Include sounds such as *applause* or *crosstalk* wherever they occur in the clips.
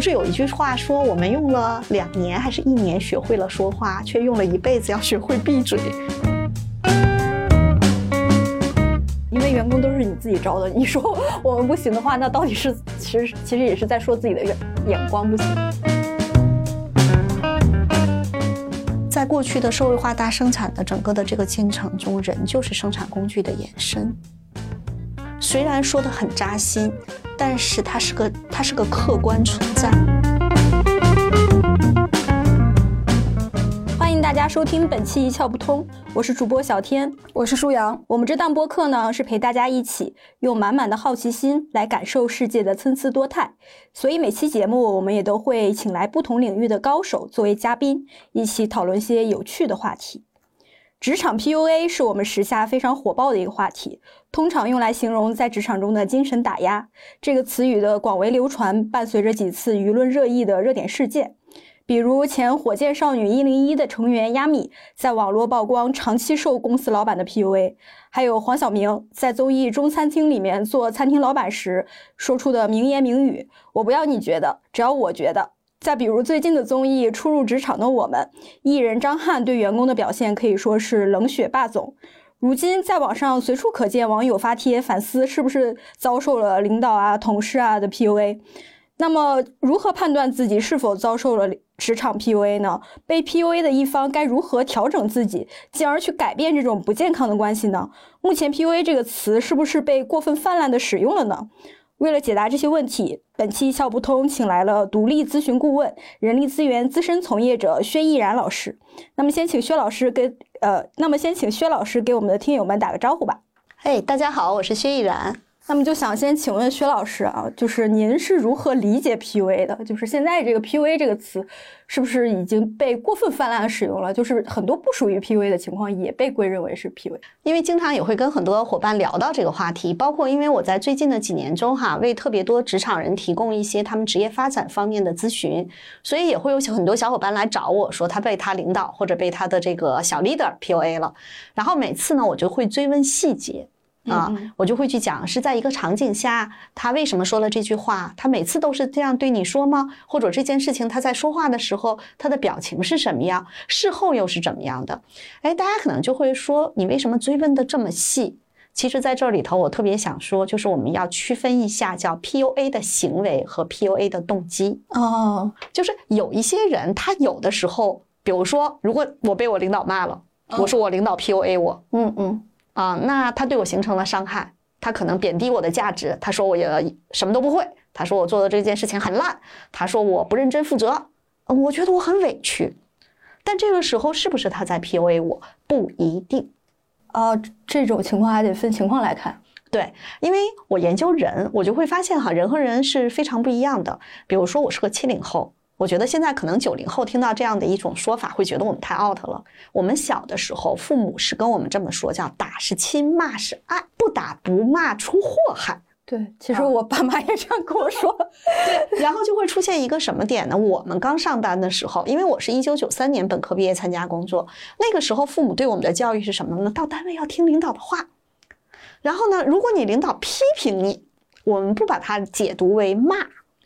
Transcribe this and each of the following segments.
不是有一句话说，我们用了两年还是一年学会了说话，却用了一辈子要学会闭嘴。因为员工都是你自己招的，你说我们不行的话，那到底是其实其实也是在说自己的眼眼光不行。在过去的社会化大生产的整个的这个进程中，人就是生产工具的延伸。虽然说的很扎心，但是它是个它是个客观存在。欢迎大家收听本期一窍不通，我是主播小天，我是舒阳。我们这档播客呢，是陪大家一起用满满的好奇心来感受世界的参差多态，所以每期节目我们也都会请来不同领域的高手作为嘉宾，一起讨论些有趣的话题。职场 PUA 是我们时下非常火爆的一个话题，通常用来形容在职场中的精神打压。这个词语的广为流传，伴随着几次舆论热议的热点事件，比如前火箭少女一零一的成员亚米在网络曝光长期受公司老板的 PUA，还有黄晓明在综艺中餐厅里面做餐厅老板时说出的名言名语：“我不要你觉得，只要我觉得。”再比如最近的综艺《初入职场的我们》，艺人张翰对员工的表现可以说是冷血霸总。如今在网上随处可见网友发帖反思，是不是遭受了领导啊、同事啊的 PUA？那么如何判断自己是否遭受了职场 PUA 呢？被 PUA 的一方该如何调整自己，进而去改变这种不健康的关系呢？目前 PUA 这个词是不是被过分泛滥的使用了呢？为了解答这些问题，本期一窍不通请来了独立咨询顾问、人力资源资深从业者薛毅然老师。那么，先请薛老师给呃，那么先请薛老师给我们的听友们打个招呼吧。嘿，大家好，我是薛毅然。那么就想先请问薛老师啊，就是您是如何理解 PUA 的？就是现在这个 PUA 这个词，是不是已经被过分泛滥使用了？就是很多不属于 PUA 的情况也被归认为是 PUA。因为经常也会跟很多伙伴聊到这个话题，包括因为我在最近的几年中哈，为特别多职场人提供一些他们职业发展方面的咨询，所以也会有很多小伙伴来找我说他被他领导或者被他的这个小 leader PUA 了，然后每次呢，我就会追问细节。啊，我就会去讲是在一个场景下，他为什么说了这句话？他每次都是这样对你说吗？或者这件事情他在说话的时候，他的表情是什么样？事后又是怎么样的？哎，大家可能就会说，你为什么追问的这么细？其实，在这里头，我特别想说，就是我们要区分一下，叫 PUA 的行为和 PUA 的动机。哦，就是有一些人，他有的时候，比如说，如果我被我领导骂了，我说我领导 PUA 我，嗯嗯。啊，那他对我形成了伤害，他可能贬低我的价值，他说我也什么都不会，他说我做的这件事情很烂，他说我不认真负责，我觉得我很委屈，但这个时候是不是他在 PUA 我？不一定，啊，这种情况还得分情况来看。对，因为我研究人，我就会发现哈，人和人是非常不一样的。比如说我是个七零后。我觉得现在可能九零后听到这样的一种说法，会觉得我们太 out 了。我们小的时候，父母是跟我们这么说，叫打是亲，骂是爱，不打不骂出祸害。对，其实我爸妈也这样跟我说。*laughs* 对，然后就会出现一个什么点呢？我们刚上班的时候，因为我是一九九三年本科毕业参加工作，那个时候父母对我们的教育是什么呢？到单位要听领导的话。然后呢，如果你领导批评你，我们不把它解读为骂，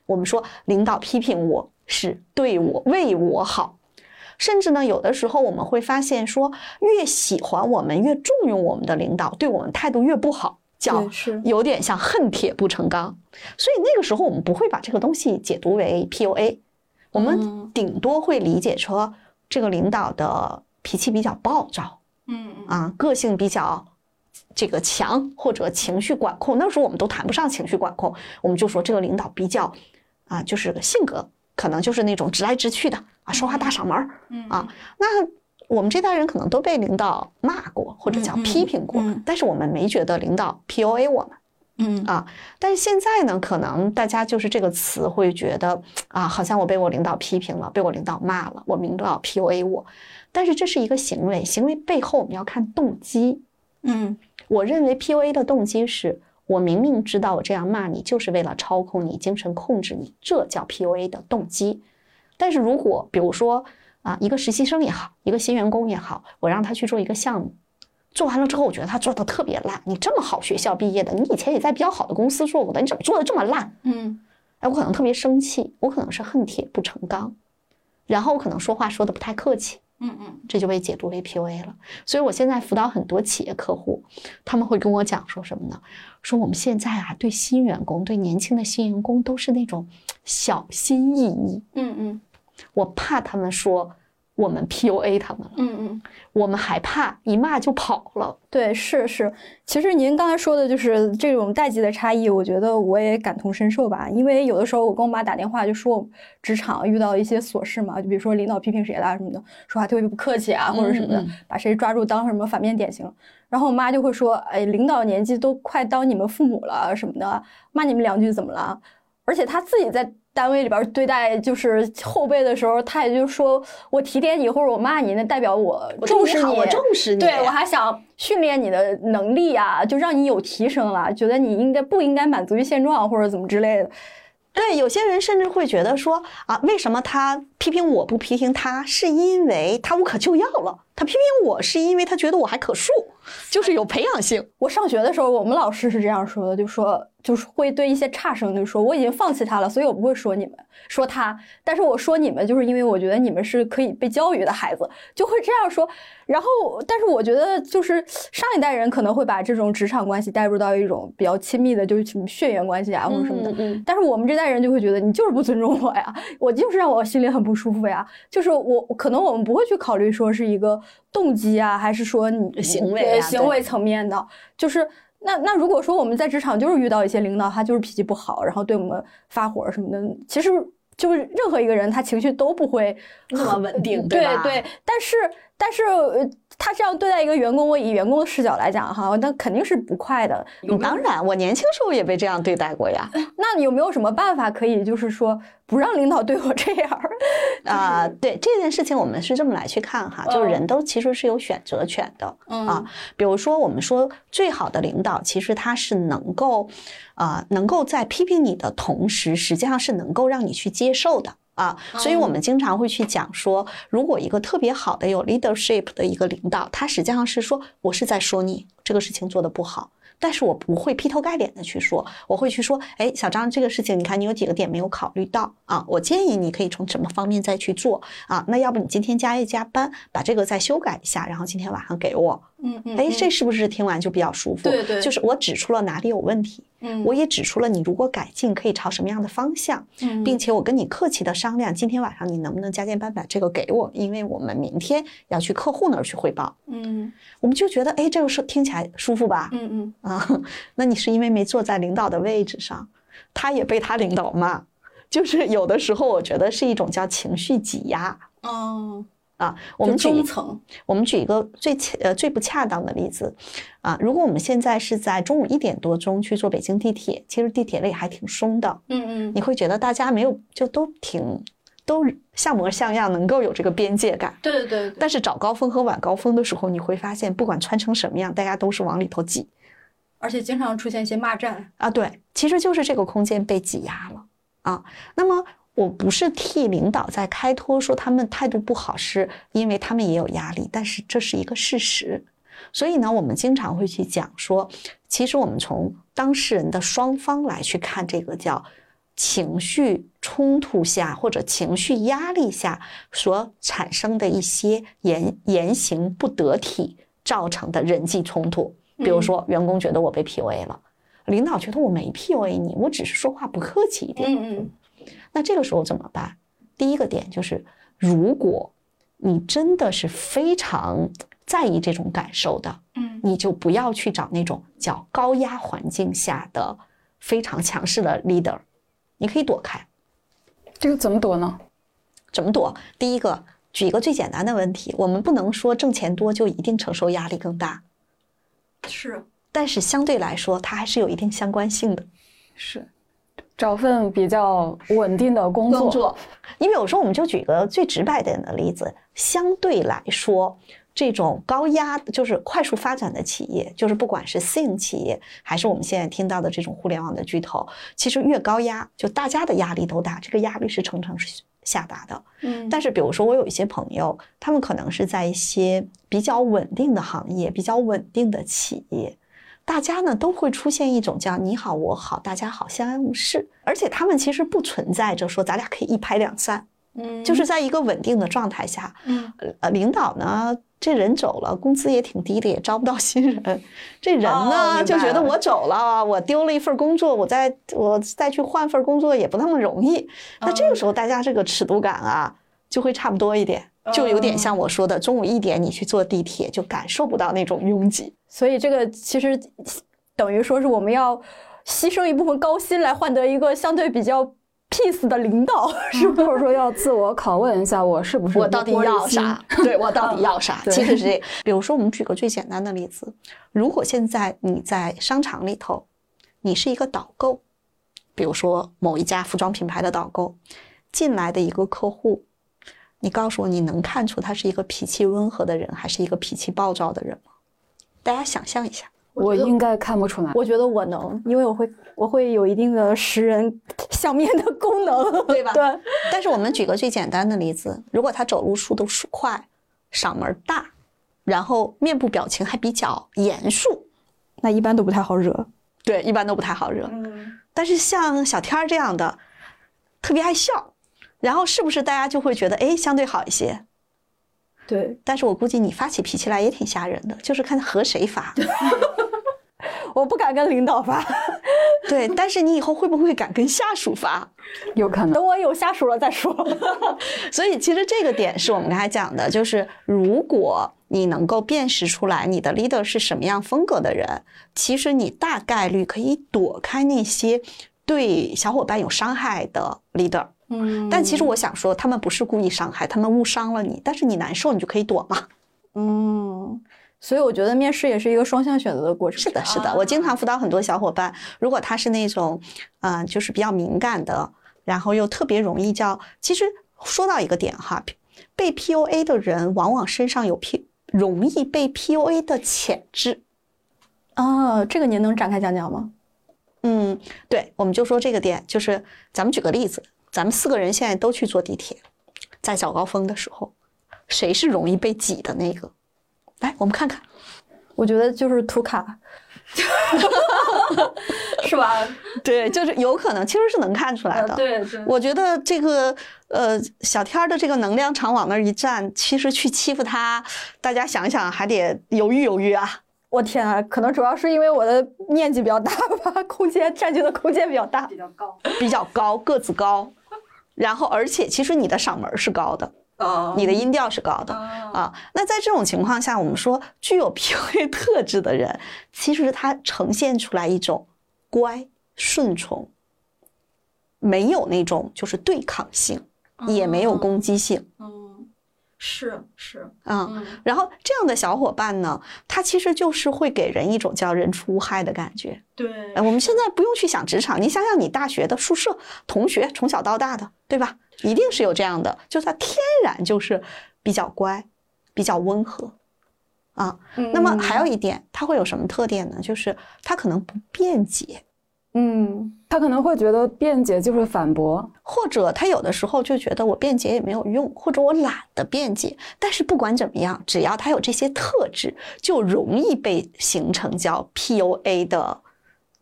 我们说领导批评我。是对我为我好，甚至呢，有的时候我们会发现说，越喜欢我们、越重用我们的领导，对我们态度越不好，叫有点像恨铁不成钢。所以那个时候我们不会把这个东西解读为 PUA，我们顶多会理解说这个领导的脾气比较暴躁，嗯啊，个性比较这个强或者情绪管控。那时候我们都谈不上情绪管控，我们就说这个领导比较啊，就是个性格。可能就是那种直来直去的啊，说话大嗓门儿，啊，那我们这代人可能都被领导骂过或者叫批评过，但是我们没觉得领导 PUA 我们，嗯。啊，但是现在呢，可能大家就是这个词会觉得啊，好像我被我领导批评了，被我领导骂了，我领导 PUA 我，但是这是一个行为，行为背后我们要看动机，嗯，我认为 PUA 的动机是。我明明知道我这样骂你就是为了操控你、精神控制你，这叫 PUA 的动机。但是如果比如说啊，一个实习生也好，一个新员工也好，我让他去做一个项目，做完了之后，我觉得他做的特别烂。你这么好学校毕业的，你以前也在比较好的公司做过的，你怎么做的这么烂？嗯，哎，我可能特别生气，我可能是恨铁不成钢，然后我可能说话说的不太客气，嗯嗯，这就被解读为 PUA 了。所以我现在辅导很多企业客户，他们会跟我讲说什么呢？说我们现在啊，对新员工，对年轻的新员工都是那种小心翼翼，嗯嗯我怕他们说我们 PUA 他们了，嗯嗯。我们还怕一骂就跑了。对，是是，其实您刚才说的就是这种代际的差异，我觉得我也感同身受吧。因为有的时候我跟我妈打电话，就说我职场遇到一些琐事嘛，就比如说领导批评谁啦什么的，说话特别不客气啊，或者什么的，嗯嗯把谁抓住当什么反面典型。然后我妈就会说，哎，领导年纪都快当你们父母了什么的，骂你们两句怎么了？而且她自己在单位里边对待就是后辈的时候，他也就说我提点你或者我骂你，那代表我我重视你，对我重视你对我还想训练你的能力啊，就让你有提升了，觉得你应该不应该满足于现状或者怎么之类的。对，有些人甚至会觉得说啊，为什么他批评我不批评他，是因为他无可救药了；他批评我是因为他觉得我还可塑，*laughs* 就是有培养性。我上学的时候，我们老师是这样说的，就说就是会对一些差生就说我已经放弃他了，所以我不会说你们说他，但是我说你们，就是因为我觉得你们是可以被教育的孩子，就会这样说。然后，但是我觉得就是上一代人可能会把这种职场关系带入到一种比较亲密的，就是什么血缘关系啊或者什么的。嗯嗯但是我们这代人就会觉得你就是不尊重我呀，我就是让我心里很不舒服呀。就是我可能我们不会去考虑说是一个动机啊，还是说你行为行为层面的，就是。那那如果说我们在职场就是遇到一些领导，他就是脾气不好，然后对我们发火什么的，其实就是任何一个人他情绪都不会那么稳定对对吧对，但是但是呃他这样对待一个员工，我以员工的视角来讲哈，那肯定是不快的。嗯当然，我年轻时候也被这样对待过呀。*laughs* 那你有没有什么办法可以就是说不让领导对我这样？*laughs* 啊、对这件事情，我们是这么来去看哈，就是嗯人都其实是有选择权的。嗯啊，比如说我们说最好的领导，其实他是能够，啊，能够在批评你的同时，实际上是能够让你去接受的。啊，所以我们经常会去讲说，如果一个特别好的有 leadership 的一个领导，他实际上是说，我是在说你这个事情做的不好，但是我不会劈头盖脸的去说，我会去说，哎，小张，这个事情你看你有几个点没有考虑到啊，我建议你可以从什么方面再去做啊，那要不你今天加一加班，把这个再修改一下，然后今天晚上给我，嗯嗯哎，这是不是听完就比较舒服？对对。就是我指出了哪里有问题，嗯。我也指出了你如果改进可以朝什么样的方向，嗯。并且我跟你客气的商量，今天晚上你能不能加件班把这个给我，因为我们明天要去客户那儿去汇报。嗯。我们就觉得，哎，这个是听起来舒服吧？嗯嗯。啊，*laughs* 那你是因为没坐在领导的位置上，他也被他领导骂，就是有的时候我觉得是一种叫情绪挤压哦，啊。我们举中层，我们举一个最恰呃最不恰当的例子啊，如果我们现在是在中午一点多钟去坐北京地铁，其实地铁里还挺松的，嗯嗯你会觉得大家没有就都挺都像模像样，能够有这个边界感。对对对对，但是早高峰和晚高峰的时候，你会发现，不管穿成什么样，大家都是往里头挤而且经常出现一些骂战。啊。对，其实就是这个空间被挤压了啊。那么，我不是替领导在开脱，说他们态度不好，是因为他们也有压力，但是这是一个事实。所以呢，我们经常会去讲说，其实我们从当事人的双方来去看这个叫情绪冲突下或者情绪压力下所产生的一些言言行不得体造成的人际冲突。比如说，员工觉得我被 PUA 了，领导觉得我没 PUA 你，我只是说话不客气一点。嗯嗯那这个时候怎么办？第一个点就是，如果你真的是非常在意这种感受的，嗯你就不要去找那种叫高压环境下的非常强势的 leader，你可以躲开。这个怎么躲呢？怎么躲？第一个，举一个最简单的问题，我们不能说挣钱多就一定承受压力更大，是，但是相对来说，它还是有一定相关性的。是找份比较稳定的工作。因为有时候我们就举个最直白点的例子，相对来说，这种高压就是快速发展的企业，就是不管是私营企业，还是我们现在听到的这种互联网的巨头，其实越高压，就大家的压力都大，这个压力是层层下达的。嗯但是，比如说，我有一些朋友，他们可能是在一些比较稳定的行业、比较稳定的企业，大家呢都会出现一种叫你好我好大家好相安无事，而且他们其实不存在着说咱俩可以一拍两散，嗯，就是在一个稳定的状态下，嗯，呃，领导呢这人走了，工资也挺低的，也招不到新人，这人呢就觉得我走了，我丢了一份工作，我再我再去换份工作也不那么容易，那这个时候大家这个尺度感啊就会差不多一点。就有点像我说的，中午一点你去坐地铁，就感受不到那种拥挤。所以这个其实等于说是我们要牺牲一部分高薪来换得一个相对比较 peace 的领导，*laughs* 是或者说要自我拷问一下，我是不是我到底要啥？对我到底要啥？*laughs* 其实是这。比如说，我们举个最简单的例子，如果现在你在商场里头，你是一个导购，比如说某一家服装品牌的导购，进来的一个客户。你告诉我，你能看出他是一个脾气温和的人，还是一个脾气暴躁的人吗？大家想象一下，我应该看不出来。我觉得我能，因为我会，我会有一定的识人 *laughs* 相面的功能，对吧？对。但是我们举个最简单的例子，如果他走路速度快，嗓门大，然后面部表情还比较严肃，那一般都不太好惹。对，一般都不太好惹。嗯。但是像小天儿这样的，特别爱笑。然后是不是大家就会觉得哎相对好一些？对，但是我估计你发起脾气来也挺吓人的，就是看和谁发。*laughs* 我不敢跟领导发。*laughs* 对，但是你以后会不会敢跟下属发？有可能。等我有下属了再说。*laughs* 所以其实这个点是我们刚才讲的，就是如果你能够辨识出来你的 leader 是什么样风格的人，其实你大概率可以躲开那些对小伙伴有伤害的 leader。嗯，但其实我想说，他们不是故意伤害，他们误伤了你，但是你难受，你就可以躲嘛。嗯，所以我觉得面试也是一个双向选择的过程。是的，是的，我经常辅导很多小伙伴，如果他是那种，嗯，就是比较敏感的，然后又特别容易叫，其实说到一个点哈，被 PUA 的人往往身上有 P 容易被 PUA 的潜质。啊，这个您能展开讲讲吗？嗯，对，我们就说这个点，就是咱们举个例子。咱们四个人现在都去坐地铁，在早高峰的时候，谁是容易被挤的那个？来，我们看看。我觉得就是图卡，*laughs* 是吧？对，就是有可能，其实是能看出来的。对对。我觉得这个呃，小天的这个能量场往那儿一站，其实去欺负他，大家想想还得犹豫犹豫啊。我天啊，可能主要是因为我的面积比较大吧，空间占据的空间比较大，比较高，比较高，个子高。然后，而且其实你的嗓门是高的，你的音调是高的啊。那在这种情况下，我们说具有 PUA 特质的人，其实他呈现出来一种乖、顺从，没有那种就是对抗性，也没有攻击性。是是嗯，然后这样的小伙伴呢，他其实就是会给人一种叫人畜无害的感觉。对，我们现在不用去想职场，你想想你大学的宿舍同学，从小到大的，对吧？一定是有这样的，就是他天然就是比较乖，比较温和啊。那么还有一点，他会有什么特点呢？就是他可能不辩解。嗯，他可能会觉得辩解就是反驳，或者他有的时候就觉得我辩解也没有用，或者我懒得辩解。但是不管怎么样，只要他有这些特质，就容易被形成叫 PUA 的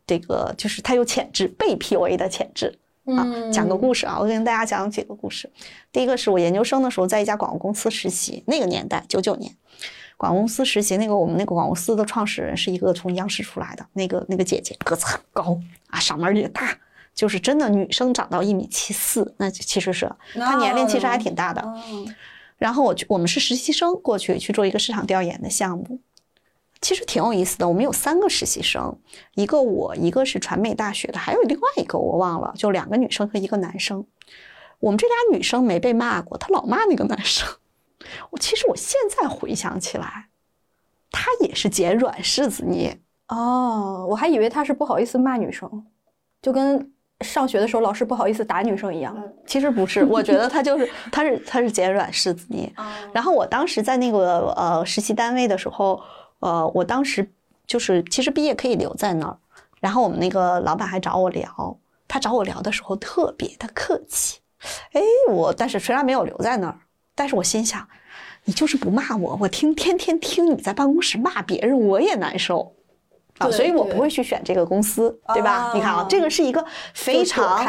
这个，就是他有潜质被 PUA 的潜质啊。讲个故事啊，我跟大家讲几个故事。第一个是我研究生的时候在一家广告公司实习，那个年代九九年。广告公司实习，那个我们那个广告公司的创始人是一个从央视出来的那个那个姐姐，个子很高啊，嗓门也大，就是真的女生长到一米七四，那其实是她年龄其实还挺大的。然后我我们是实习生过去去做一个市场调研的项目，其实挺有意思的。我们有三个实习生，一个我，一个是传媒大学的，还有另外一个我忘了，就两个女生和一个男生。我们这俩女生没被骂过，她老骂那个男生。我其实我现在回想起来，他也是捡软柿子捏哦。我还以为他是不好意思骂女生，就跟上学的时候老师不好意思打女生一样。其实不是，我觉得他就是他是他是捡软柿子捏。然后我当时在那个呃实习单位的时候，呃，我当时就是其实毕业可以留在那儿。然后我们那个老板还找我聊，他找我聊的时候特别的客气。哎，我但是虽然没有留在那儿。但是我心想，你就是不骂我，我听天天听你在办公室骂别人，我也难受，啊，所以我不会去选这个公司，对吧？你看啊，这个是一个非常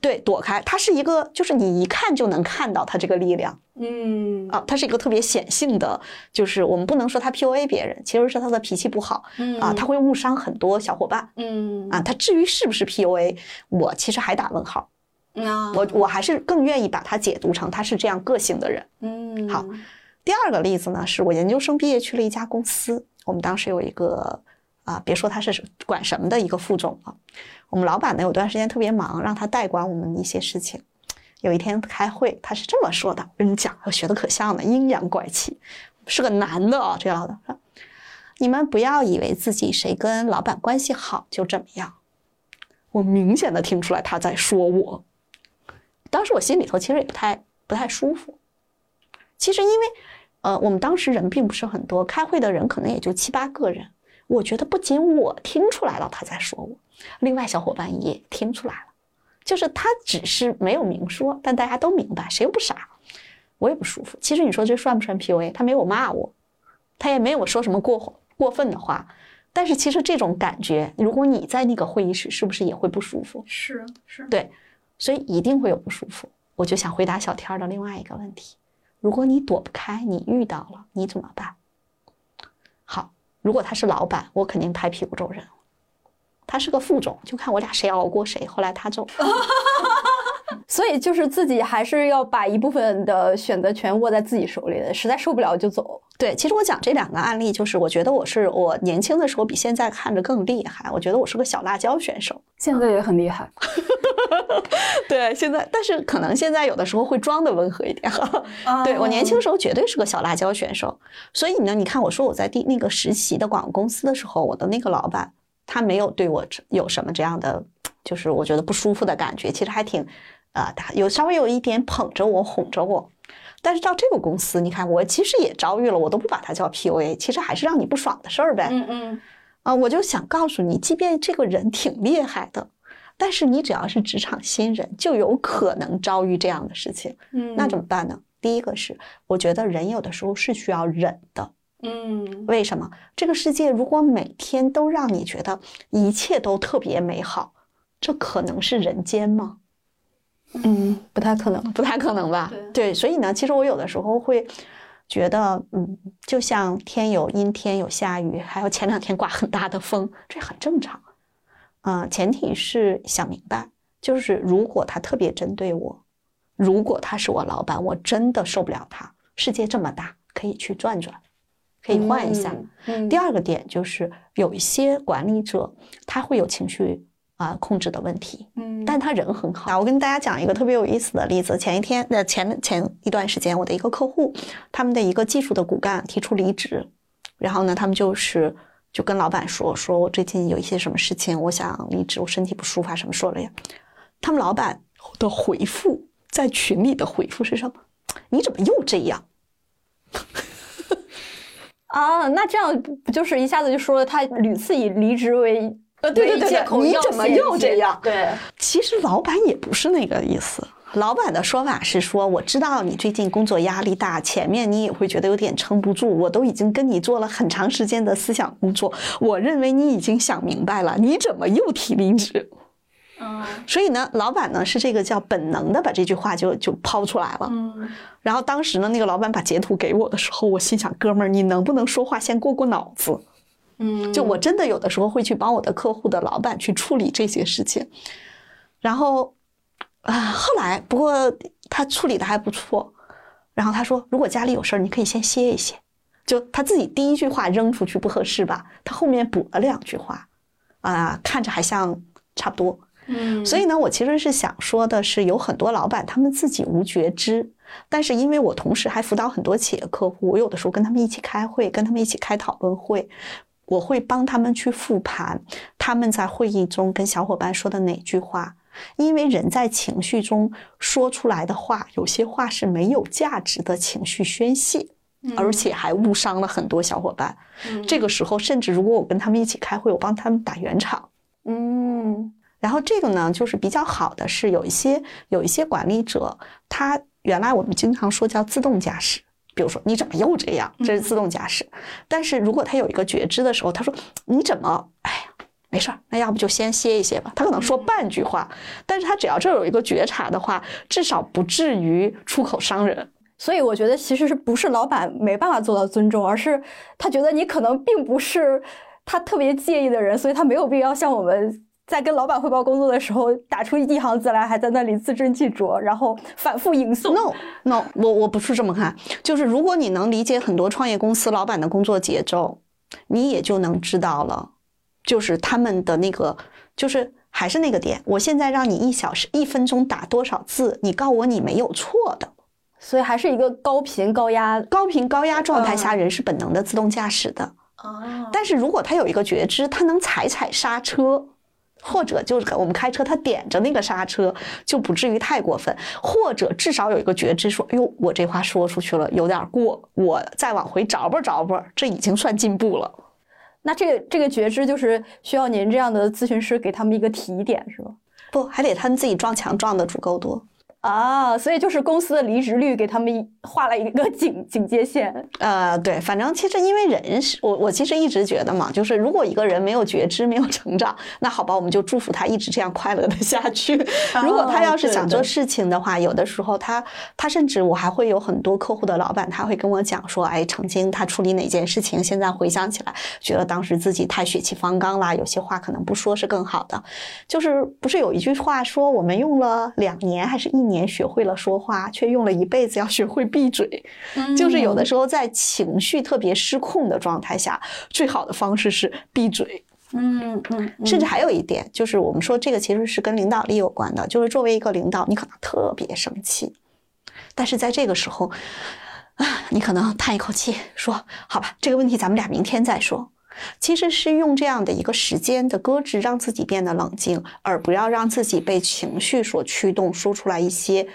对躲开，它是一个就是你一看就能看到它这个力量，嗯。啊，它是一个特别显性的，就是我们不能说他 PUA 别人，其实是他的脾气不好，啊，他会误伤很多小伙伴，嗯。啊，他至于是不是 PUA，我其实还打问号，啊，我我还是更愿意把他解读成他是这样个性的人，嗯，好，第二个例子呢，是我研究生毕业去了一家公司，我们当时有一个。啊，别说他是管什么的一个副总了，我们老板呢有段时间特别忙，让他代管我们一些事情。有一天开会，他是这么说的：“我跟你讲，我学的可像了，阴阳怪气，是个男的啊。”这样的，你们不要以为自己谁跟老板关系好就怎么样。我明显的听出来他在说我，当时我心里头其实也不太不太舒服。其实因为，呃，我们当时人并不是很多，开会的人可能也就七八个人。我觉得不仅我听出来了他在说我，另外小伙伴也听出来了，就是他只是没有明说，但大家都明白，谁又不傻？我也不舒服。其实你说这算不算 PUA？他没有骂我，他也没有说什么过过分的话，但是其实这种感觉，如果你在那个会议室，是不是也会不舒服？是是，对，所以一定会有不舒服。我就想回答小天的另外一个问题：如果你躲不开，你遇到了，你怎么办？好。如果他是老板，我肯定拍屁股走人。他是个副总，就看我俩谁熬过谁。后来他走。*laughs* 所以就是自己还是要把一部分的选择权握在自己手里的，实在受不了就走。对，其实我讲这两个案例，就是我觉得我是我年轻的时候比现在看着更厉害。我觉得我是个小辣椒选手，现在也很厉害。*laughs* 对，现在但是可能现在有的时候会装的温和一点。对我年轻时候绝对是个小辣椒选手。所以呢，你看我说我在第那个实习的广告公司的时候，我的那个老板他没有对我有什么这样的，就是我觉得不舒服的感觉，其实还挺。啊，他有稍微有一点捧着我、哄着我，但是到这个公司，你看我其实也遭遇了，我都不把它叫 PUA，其实还是让你不爽的事儿呗。嗯嗯。啊，我就想告诉你，即便这个人挺厉害的，但是你只要是职场新人，就有可能遭遇这样的事情。嗯。那怎么办呢？第一个是，我觉得人有的时候是需要忍的。嗯。为什么？这个世界如果每天都让你觉得一切都特别美好，这可能是人间吗？嗯，不太可能，*laughs* 不太可能吧？对，所以呢，其实我有的时候会觉得，嗯，就像天有阴天有下雨，还有前两天刮很大的风，*laughs* 这很正常。啊，前提是想明白，就是如果他特别针对我，如果他是我老板，我真的受不了他。世界这么大，可以去转转，可以换一下。嗯第二个点就是有一些管理者他会有情绪。啊，控制的问题，嗯，但他人很好。我跟大家讲一个特别有意思的例子。前一天，那前前一段时间，我的一个客户，他们的一个技术的骨干提出离职，然后呢，他们就是就跟老板说，说我最近有一些什么事情，我想离职，我身体不舒服啊，什么说了呀？他们老板的回复在群里的回复是什么？你怎么又这样？*laughs* 啊，那这样不就是一下子就说了他屡次以离职为。*laughs* 呃，对对对，你怎么又这样？对，其实老板也不是那个意思。老板的说法是说，我知道你最近工作压力大，前面你也会觉得有点撑不住。我都已经跟你做了很长时间的思想工作，我认为你已经想明白了，你怎么又提离职？嗯，所以呢，老板呢是这个叫本能的把这句话就就抛出来了。嗯，然后当时呢，那个老板把截图给我的时候，我心想，哥们儿，你能不能说话先过过脑子？嗯，就我真的有的时候会去帮我的客户的老板去处理这些事情，然后啊，后来不过他处理的还不错，然后他说如果家里有事儿，你可以先歇一歇。就他自己第一句话扔出去不合适吧，他后面补了两句话，啊，看着还像差不多。嗯，所以呢，我其实是想说的是，有很多老板他们自己无觉知，但是因为我同时还辅导很多企业客户，我有的时候跟他们一起开会，跟他们一起开讨论会。我会帮他们去复盘他们在会议中跟小伙伴说的哪句话，因为人在情绪中说出来的话，有些话是没有价值的情绪宣泄，而且还误伤了很多小伙伴。这个时候，甚至如果我跟他们一起开会，我帮他们打圆场。嗯，然后这个呢，就是比较好的是有一些有一些管理者，他原来我们经常说叫自动驾驶。比如说你怎么又这样？这是自动驾驶。但是如果他有一个觉知的时候，他说你怎么？哎呀，没事儿，那要不就先歇一歇吧。他可能说半句话，但是他只要这有一个觉察的话，至少不至于出口伤人。所以我觉得其实是不是老板没办法做到尊重，而是他觉得你可能并不是他特别介意的人，所以他没有必要像我们。在跟老板汇报工作的时候，打出一行字来，还在那里字斟句酌，然后反复吟诵。No，No，我我不是这么看，就是如果你能理解很多创业公司老板的工作节奏，你也就能知道了，就是他们的那个，就是还是那个点。我现在让你一小时、一分钟打多少字，你告我你没有错的，所以还是一个高频高压、高频高压状态下，人是本能的自动驾驶的。哦，但是如果他有一个觉知，他能踩踩刹车。或者就是我们开车，他点着那个刹车，就不至于太过分。或者至少有一个觉知，说：“哟，我这话说出去了，有点过，我再往回找吧找吧，这已经算进步了。”那这个这个觉知就是需要您这样的咨询师给他们一个提点，是吧？不，还得他们自己撞墙撞的足够多。啊，所以就是公司的离职率给他们画了一个警警戒线。呃，对，反正其实因为人是我，我其实一直觉得嘛，就是如果一个人没有觉知、没有成长，那好吧，我们就祝福他一直这样快乐的下去。如果他要是想做事情的话，有的时候他他甚至我还会有很多客户的老板，他会跟我讲说，哎，曾经他处理哪件事情，现在回想起来，觉得当时自己太血气方刚啦，有些话可能不说是更好的。就是不是有一句话说，我们用了两年还是一年？年学会了说话，却用了一辈子要学会闭嘴。就是有的时候在情绪特别失控的状态下，最好的方式是闭嘴。嗯嗯，甚至还有一点，就是我们说这个其实是跟领导力有关的。就是作为一个领导，你可能特别生气，但是在这个时候啊，你可能叹一口气，说：“好吧，这个问题咱们俩明天再说。”其实是用这样的一个时间的搁置，让自己变得冷静，而不要让自己被情绪所驱动，说出来一些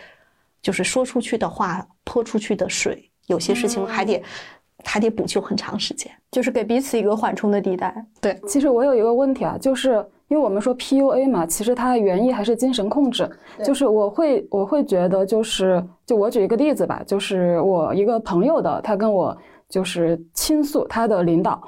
就是说出去的话，泼出去的水。有些事情还得还得补救很长时间，就是给彼此一个缓冲的地带。对，其实我有一个问题啊，就是因为我们说 PUA 嘛，其实它的原意还是精神控制。就是我会我会觉得，就是就我举一个例子吧，就是我一个朋友的，他跟我就是倾诉他的领导。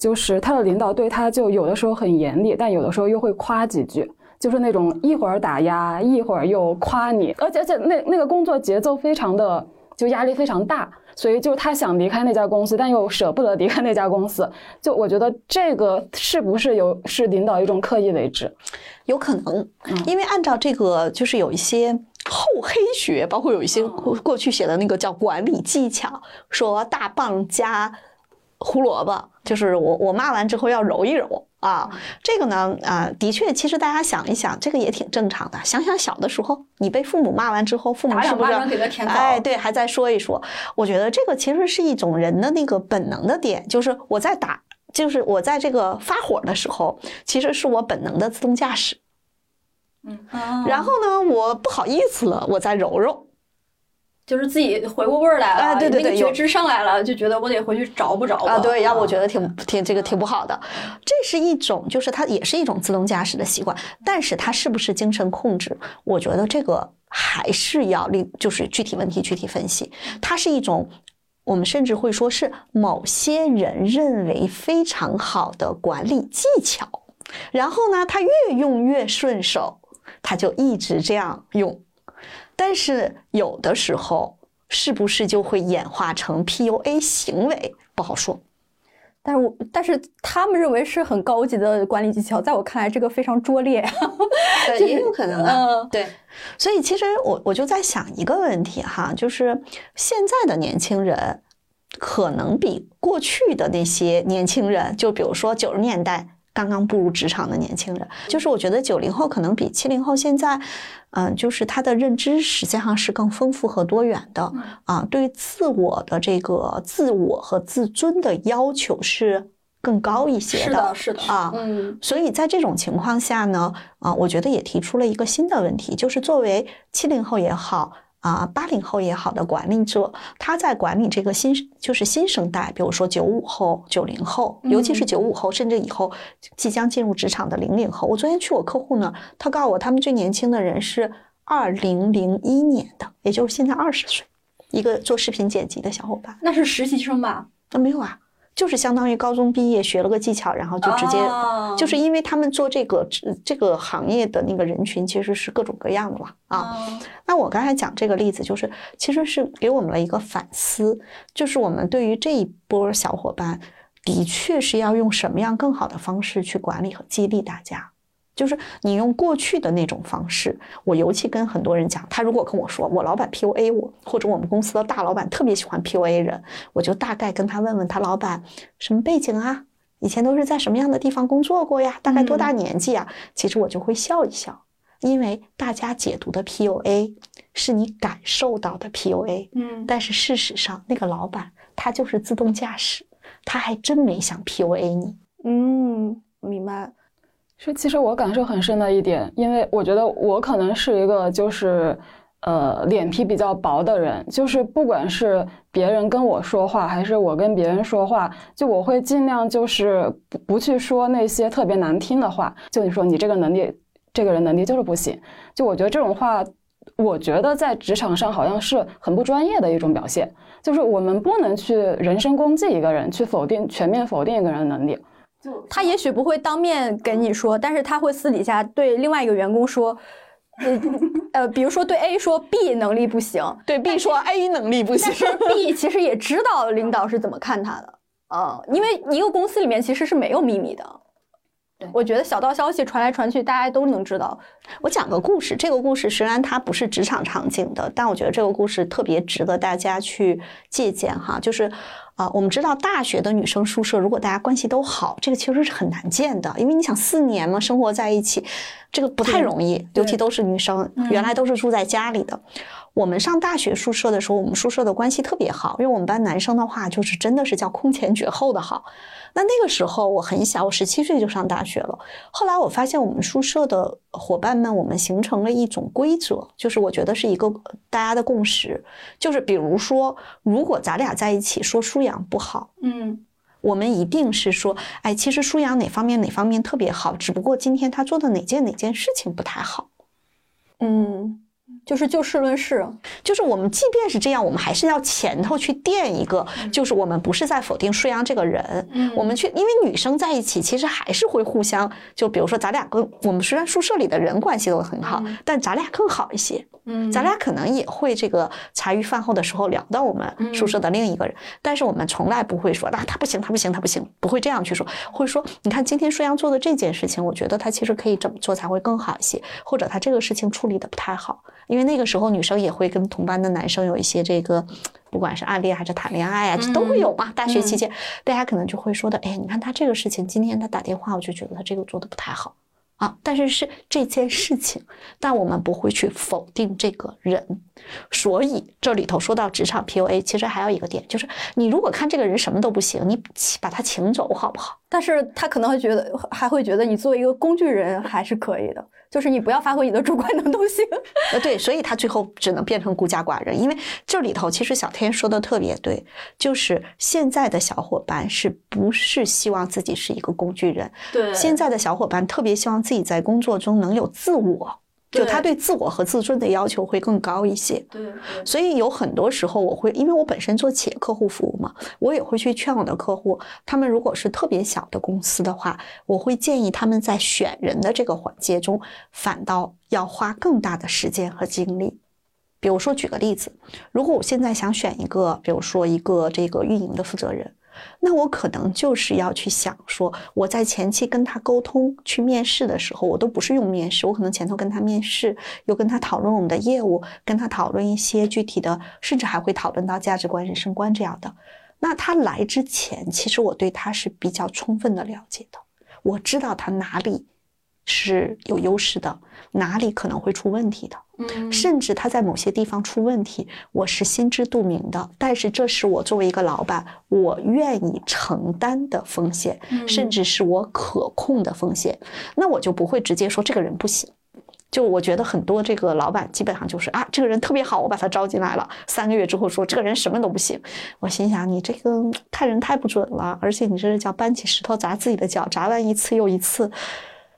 就是他的领导对他就有的时候很严厉，但有的时候又会夸几句，就是那种一会儿打压，一会儿又夸你，而且而且那那个工作节奏非常的就压力非常大，所以就他想离开那家公司，但又舍不得离开那家公司。就我觉得这个是不是有是领导一种刻意为之？有可能，因为按照这个就是有一些厚黑学，包括有一些过去写的那个叫管理技巧，说大棒加。胡萝卜就是我，我骂完之后要揉一揉啊。这个呢，啊，的确，其实大家想一想，这个也挺正常的。想想小的时候，你被父母骂完之后，父母是不是哎，对，还在说一说？我觉得这个其实是一种人的那个本能的点，就是我在打，就是我在这个发火的时候，其实是我本能的自动驾驶。嗯，然后呢，我不好意思了，我再揉揉。就是自己回过味儿来了，对对对，觉知上来了，就觉得我得回去找不着啊。对，要不我觉得挺挺这个挺不好的。这是一种，就是它也是一种自动驾驶的习惯，但是它是不是精神控制？我觉得这个还是要另就是具体问题具体分析。它是一种，我们甚至会说是某些人认为非常好的管理技巧。然后呢，他越用越顺手，他就一直这样用。但是有的时候，是不是就会演化成 PUA 行为？不好说。但是我，但是他们认为是很高级的管理技巧，在我看来，这个非常拙劣。对，*laughs* 也有可能啊。对，所以其实我我就在想一个问题哈，就是现在的年轻人，可能比过去的那些年轻人，就比如说九十年代。刚刚步入职场的年轻人，就是我觉得九零后可能比七零后现在，嗯，就是他的认知实际上是更丰富和多元的。啊，对自我的这个自我和自尊的要求是更高一些的，是的，啊，嗯，所以在这种情况下呢，啊，我觉得也提出了一个新的问题，就是作为七零后也好。啊，八零后也好的管理者，他在管理这个新就是新生代，比如说九五后、九零后，尤其是九五后，甚至以后即将进入职场的零零后。我昨天去我客户那儿，他告诉我，他们最年轻的人是二零零一年的，也就是现在二十岁。一个做视频剪辑的小伙伴。那是实习生吧？那，没有啊，就是相当于高中毕业学了个技巧，然后就直接，哦就是因为他们做这个这个行业的那个人群其实是各种各样的嘛啊。哦那我刚才讲这个例子，就是其实是给我们了一个反思，就是我们对于这一波小伙伴，的确是要用什么样更好的方式去管理和激励大家。就是你用过去的那种方式，我尤其跟很多人讲，他如果跟我说我老板 PUA 我，或者我们公司的大老板特别喜欢 PUA 人，我就大概跟他问问他老板什么背景啊，以前都是在什么样的地方工作过呀，大概多大年纪啊？其实我就会笑一笑，因为大家解读的 PUA 是你感受到的 PUA，嗯但是事实上那个老板他就是自动驾驶，他还真没想 PUA 你。嗯，明白。是，其实我感受很深的一点，因为我觉得我可能是一个就是呃脸皮比较薄的人，就是不管是别人跟我说话，还是我跟别人说话，就我会尽量就是不不去说那些特别难听的话，就你说你这个能力，这个人能力就是不行，就我觉得这种话。我觉得在职场上好像是很不专业的一种表现，就是我们不能去人身攻击一个人，去否定全面否定一个人的能力。他也许不会当面跟你说，但是他会私底下对另外一个员工说，呃呃，比如说对 A 说 B 能力不行，对 B 说 A 能力不行但，是 B 其实也知道领导是怎么看他的，嗯，因为一个公司里面其实是没有秘密的。我觉得小道消息传来传去，大家都能知道。我讲个故事，这个故事虽然它不是职场场景的，但我觉得这个故事特别值得大家去借鉴哈。就是啊、我们知道大学的女生宿舍，如果大家关系都好，这个其实是很难见的，因为你想四年嘛，生活在一起，这个不太容易，尤其都是女生，原来都是住在家里的。我们上大学宿舍的时候，我们宿舍的关系特别好，因为我们班男生的话，就是真的是叫空前绝后的好。那那个时候我很小，我十七岁就上大学了。后来我发现我们宿舍的伙伴们，我们形成了一种规则，就是我觉得是一个大家的共识，就是比如说，如果咱俩在一起说舒阳不好，嗯我们一定是说，哎，其实舒阳哪方面哪方面特别好，只不过今天他做的哪件哪件事情不太好。嗯，就是就事论事。就是我们即便是这样，我们还是要前头去垫一个，就是我们不是在否定舒阳这个人，嗯。我们去，因为女生在一起其实还是会互相，就比如说咱俩跟我们虽然宿舍里的人关系都很好，但咱俩更好一些，嗯。咱俩可能也会这个茶余饭后的时候聊到我们宿舍的另一个人，但是我们从来不会说，那他不行，他不行，他不行，不会这样去说，会说，你看今天舒阳做的这件事情，我觉得他其实可以怎么做才会更好一些，或者他这个事情处理的不太好，因为那个时候女生也会跟同班的男生有一些这个。不管是暗恋还是谈恋爱啊，这都会有嘛。大学期间，大家可能就会说的，哎，你看他这个事情，今天他打电话，我就觉得他这个做的不太好。啊，但是是这件事情，但我们不会去否定这个人，所以这里头说到职场 PUA，其实还有一个点，就是你如果看这个人什么都不行，你把他请走好不好？但是他可能会觉得，还会觉得你作为一个工具人还是可以的，就是你不要发挥你的主观能动性。呃，对，所以他最后只能变成孤家寡人，因为这里头其实小天说的特别对，就是现在的小伙伴是不是希望自己是一个工具人？对现在的小伙伴特别希望自己在工作中能有自我，就他对自我和自尊的要求会更高一些。对所以有很多时候，我会因为我本身做企业客户服务嘛，我也会去劝我的客户，他们如果是特别小的公司的话，我会建议他们在选人的这个环节中，反倒要花更大的时间和精力。比如说，举个例子，如果我现在想选一个，比如说一个这个运营的负责人，那我可能就是要去想说，我在前期跟他沟通、去面试的时候，我都不是用面试，我可能前头跟他面试，又跟他讨论我们的业务，跟他讨论一些具体的，甚至还会讨论到价值观、人生观这样的。那他来之前，其实我对他是比较充分的了解的，我知道他哪里是有优势的，哪里可能会出问题的。嗯甚至他在某些地方出问题，我是心知肚明的。但是这是我作为一个老板，我愿意承担的风险，甚至是我可控的风险。那我就不会直接说这个人不行。就我觉得很多这个老板基本上就是啊，这个人特别好，我把他招进来了。三个月之后说这个人什么都不行，我心想你这个看人太不准了，而且你这是叫搬起石头砸自己的脚，砸完一次又一次，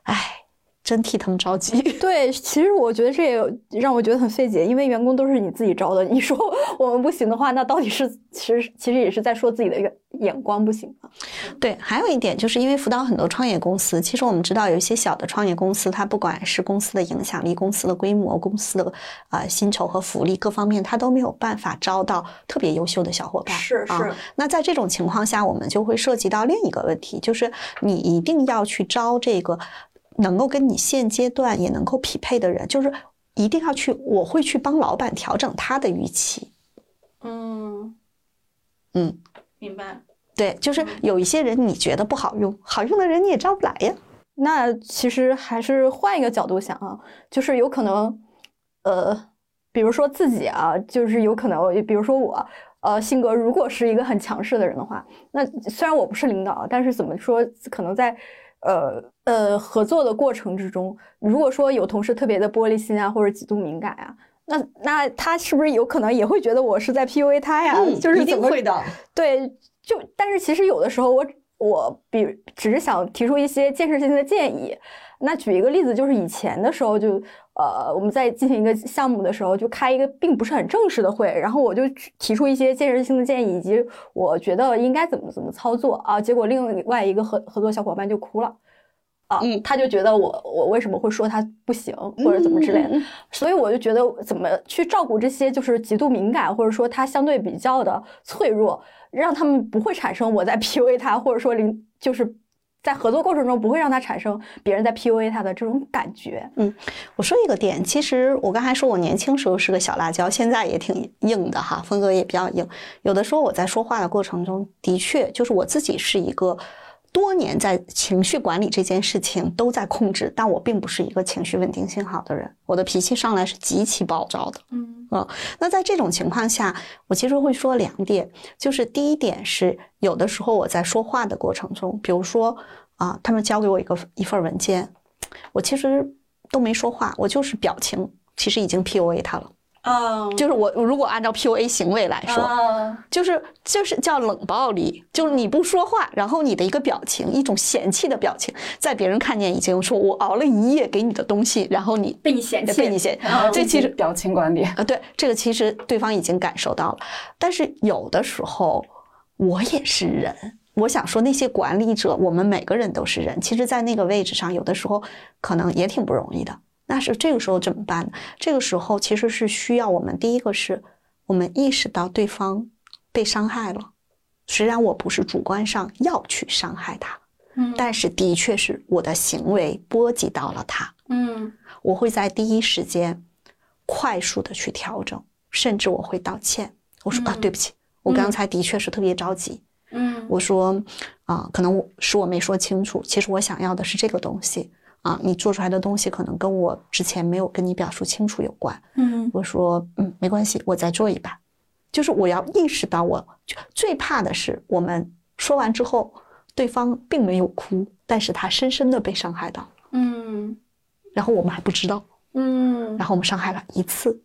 哎。真替他们着急。*laughs* 对，其实我觉得这也让我觉得很费解，因为员工都是你自己招的，你说 *laughs* 我们不行的话，那到底是其实其实也是在说自己的眼眼光不行吗？对，还有一点就是因为辅导很多创业公司，其实我们知道有一些小的创业公司，它不管是公司的影响力、公司的规模、公司的啊薪酬和福利各方面，它都没有办法招到特别优秀的小伙伴。是是啊。那在这种情况下，我们就会涉及到另一个问题，就是你一定要去招这个能够跟你现阶段也能够匹配的人，就是一定要去，我会去帮老板调整他的预期。嗯嗯，明白。对，就是有一些人你觉得不好用，好用的人你也招不来呀。那其实还是换一个角度想啊，就是有可能，呃，比如说自己啊，就是有可能，比如说我，呃，性格如果是一个很强势的人的话，那虽然我不是领导，但是怎么说，可能在呃呃合作的过程之中，如果说有同事特别的玻璃心啊，或者极度敏感啊，那那他是不是有可能也会觉得我是在 PUA 他呀？就是嗯一定会的。对，就但是其实有的时候我我比只是想提出一些建设性的建议。那举一个例子，就是以前的时候就呃我们在进行一个项目的时候，就开一个并不是很正式的会，然后我就提出一些建设性的建议，以及我觉得应该怎么怎么操作啊。结果另外一个合合作小伙伴就哭了。啊，嗯他就觉得我我为什么会说他不行，或者怎么之类的，嗯所以我就觉得怎么去照顾这些就是极度敏感，或者说他相对比较的脆弱，让他们不会产生我在 *laughs* PUA 他，或者说零就是在合作过程中不会让他产生别人在 PUA 他的这种感觉。嗯我说一个点，其实我刚才说我年轻时候是个小辣椒，现在也挺硬的哈，风格也比较硬。有的时候我在说话的过程中，的确就是我自己是一个多年在情绪管理这件事情都在控制，但我并不是一个情绪稳定性好的人，我的脾气上来是极其暴躁的。嗯啊、那在这种情况下，我其实会说两点，就是第一点是有的时候我在说话的过程中，比如说啊、他们交给我一个一份文件，我其实都没说话，我就是表情，其实已经 PUA 他了。啊就是我如果按照 PUA 行为来说，啊就是就是叫冷暴力，就是你不说话，然后你的一个表情，一种嫌弃的表情，在别人看见已经说我熬了一夜给你的东西，然后你被你嫌弃被你嫌弃，这其实表情管理，啊，对，这个其实对方已经感受到了，但是有的时候我也是人。我想说，那些管理者，我们每个人都是人。其实，在那个位置上，有的时候可能也挺不容易的。那是这个时候怎么办呢？这个时候其实是需要我们第一个是，我们意识到对方被伤害了。虽然我不是主观上要去伤害他，嗯但是的确是我的行为波及到了他。嗯我会在第一时间快速的去调整，甚至我会道歉。我说、啊，嗯对不起，我刚才的确是特别着急。嗯我说啊，可能我是我没说清楚，其实我想要的是这个东西啊，你做出来的东西可能跟我之前没有跟你表述清楚有关。嗯。我说嗯，没关系，我再做一把。就是我要意识到我，就最怕的是我们说完之后，对方并没有哭，但是他深深的被伤害到，嗯。然后我们还不知道。嗯。然后我们伤害了一次，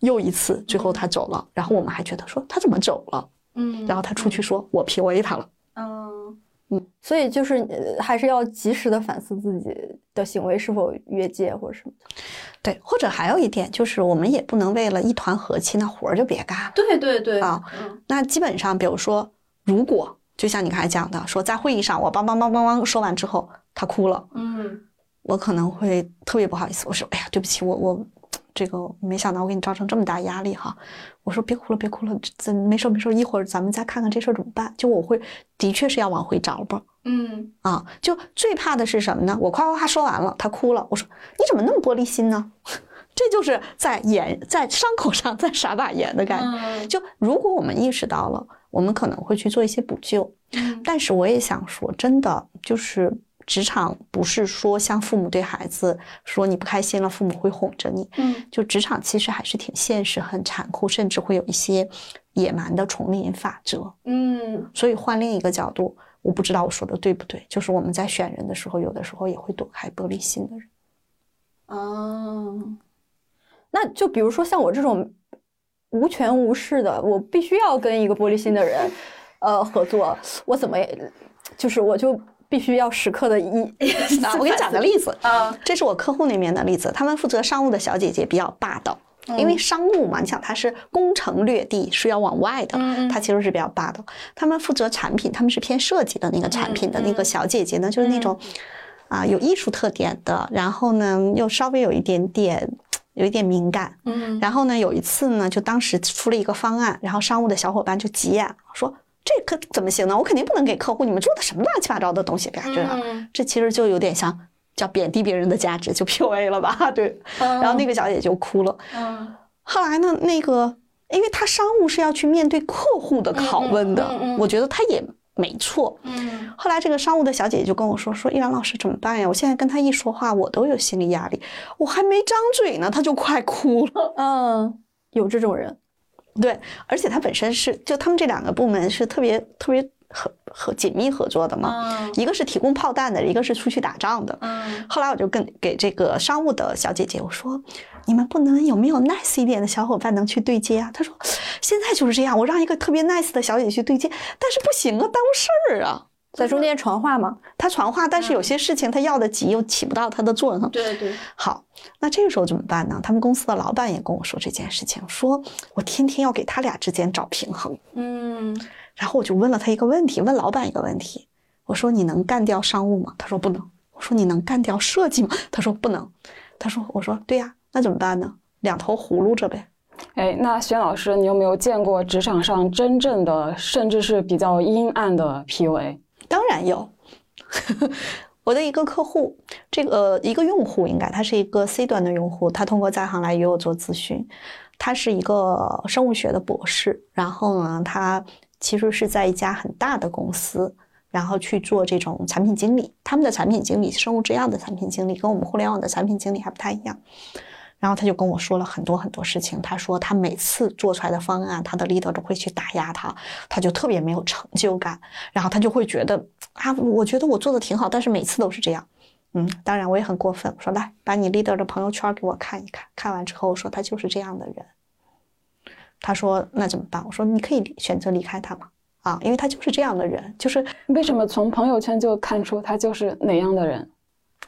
又一次，最后他走了，然后我们还觉得说他怎么走了，嗯。然后他出去说我 PUA 他了，嗯嗯，所以就是呃还是要及时的反思自己的行为是否越界或者什么的。对，或者还有一点就是我们也不能为了一团和气，那活儿就别干了。对对对啊嗯那基本上，比如说，如果就像你刚才讲的，说在会议上我梆梆梆梆梆说完之后，他哭了，嗯我可能会特别不好意思，我说哎呀，对不起，我我这个没想到我给你造成这么大压力哈。我说别哭了，别哭了，这没事儿没事儿，一会儿咱们再看看这事儿怎么办。就我会的确是要往回找吧。嗯啊，就最怕的是什么呢？我夸夸夸说完了，他哭了，我说你怎么那么玻璃心呢？*laughs* 这就是在眼在伤口上再撒把盐的感觉。嗯就如果我们意识到了，我们可能会去做一些补救。嗯但是我也想说，真的就是职场不是说像父母对孩子说你不开心了，父母会哄着你。嗯就职场其实还是挺现实、很残酷，甚至会有一些野蛮的丛林法则。嗯所以换另一个角度，我不知道我说的对不对，就是我们在选人的时候，有的时候也会躲开玻璃心的人。哦，那就比如说像我这种无权无势的，我必须要跟一个玻璃心的人，呃，合作，我怎么也就是我就必须要时刻的一。*laughs* 我给你讲个例子啊，这是我客户那边的例子，他们负责商务的小姐姐比较霸道。因为商务嘛，你想它是攻城略地，是要往外的，它其实是比较霸道。他们负责产品，他们是偏设计的那个产品的那个小姐姐呢，就是那种啊有艺术特点的，然后呢又稍微有一点点有一点敏感。嗯，然后呢有一次呢，就当时出了一个方案，然后商务的小伙伴就急眼说：“这可怎么行呢？我肯定不能给客户你们做的什么乱七八糟的东西给他这样。”这其实就有点像。叫贬低别人的价值，就 PUA 了吧？*laughs* 对，然后那个小姐就哭了。嗯，后来呢，那个因为他商务是要去面对客户的拷问的，我觉得他也没错。嗯，后来这个商务的小姐姐就跟我说：“说依然老师怎么办呀？我现在跟他一说话，我都有心理压力，我还没张嘴呢，他就快哭了。”嗯，有这种人，对，而且它本身是就他们这两个部门是特别特别。合合紧密合作的嘛，一个是提供炮弹的，一个是出去打仗的。后来我就跟给这个商务的小姐姐我说：“你们不能有没有 nice 一点的小伙伴能去对接啊？”她说：“现在就是这样，我让一个特别 nice 的小姐姐去对接，但是不行啊，耽误事儿啊，在中间传话吗？他传话，但是有些事情他要的急又起不到他的作用。对对。好，那这个时候怎么办呢？他们公司的老板也跟我说这件事情，说我天天要给他俩之间找平衡。嗯。然后我就问了他一个问题，问老板一个问题，我说你能干掉商务吗？他说不能。我说你能干掉设计吗？他说不能。他说我说对呀，那怎么办呢？两头葫芦着呗。哎，那轩老师，你有没有见过职场上真正的，甚至是比较阴暗的 PUA？当然有。*laughs* 我的一个客户，这个一个用户应该他是一个 C 端的用户，他通过在行来与我做咨询，他是一个生物学的博士，然后呢他。其实是在一家很大的公司，然后去做这种产品经理。他们的产品经理，生物制药的产品经理，跟我们互联网的产品经理还不太一样。然后他就跟我说了很多很多事情。他说他每次做出来的方案，他的 leader 都会去打压他，他就特别没有成就感。然后他就会觉得啊，我觉得我做的挺好，但是每次都是这样。嗯，当然我也很过分，我说来把你 leader 的朋友圈给我看一看。看完之后我说他就是这样的人。他说：“那怎么办？”我说：“你可以选择离开他嘛，啊，因为他就是这样的人，就是为什么从朋友圈就看出他就是哪样的人？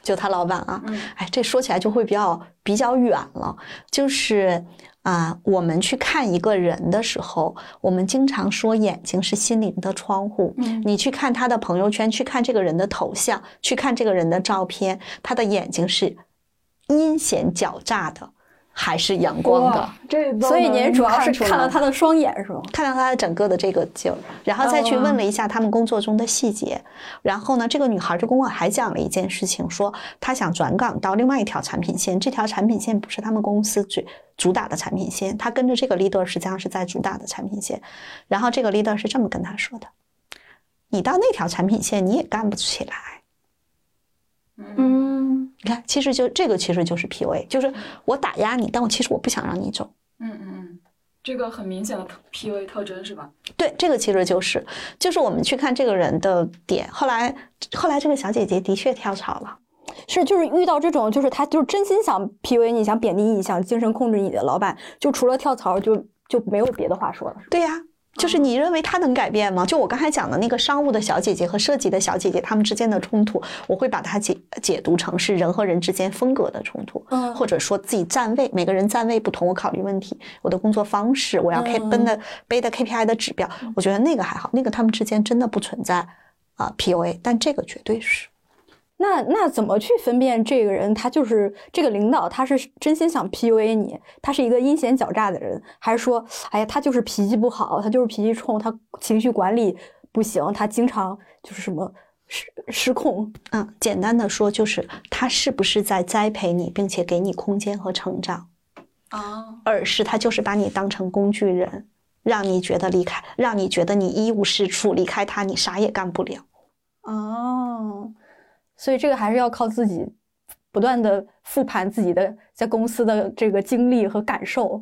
就他老板啊，哎，这说起来就会比较比较远了。就是啊，我们去看一个人的时候，我们经常说眼睛是心灵的窗户。嗯，你去看他的朋友圈，去看这个人的头像，去看这个人的照片，他的眼睛是阴险狡诈的。”还是阳光的，所以您主要是看到他的双眼是吗？看到他的整个的这个劲儿，然后再去问了一下他们工作中的细节，然后呢，这个女孩就跟我还讲了一件事情，说她想转岗到另外一条产品线，这条产品线不是他们公司主主打的产品线，她跟着这个 leader 实际上是在主打的产品线，然后这个 leader 是这么跟她说的：“你到那条产品线你也干不起来。”嗯，你看，其实就这个其实就是 PUA，就是我打压你，但我其实我不想让你走。嗯嗯嗯，这个很明显的 PUA 特征是吧？对，这个其实就是，就是我们去看这个人的点。后来，后来这个小姐姐的确跳槽了，是就是遇到这种，就是他就是真心想 PUA 你，想贬低你，想精神控制你的老板，就除了跳槽，就就没有别的话说了。对呀。就是你认为他能改变吗？就我刚才讲的那个商务的小姐姐和设计的小姐姐，她们之间的冲突，我会把它解解读成是人和人之间风格的冲突，嗯，或者说自己站位，每个人站位不同，我考虑问题，我的工作方式，我要 K 奔的背的 KPI 的指标，我觉得那个还好，那个他们之间真的不存在啊 PUA，但这个绝对是。那那怎么去分辨这个人他就是这个领导，他是真心想 PUA 你，他是一个阴险狡诈的人，还是说，哎呀，他就是脾气不好，他就是脾气冲，他情绪管理不行，他经常就是什么失失控？嗯，简单的说就是他是不是在栽培你，并且给你空间和成长？啊，而是他就是把你当成工具人，让你觉得离开，让你觉得你一无是处，离开他你啥也干不了。哦。所以这个还是要靠自己，不断的复盘自己的在公司的这个经历和感受，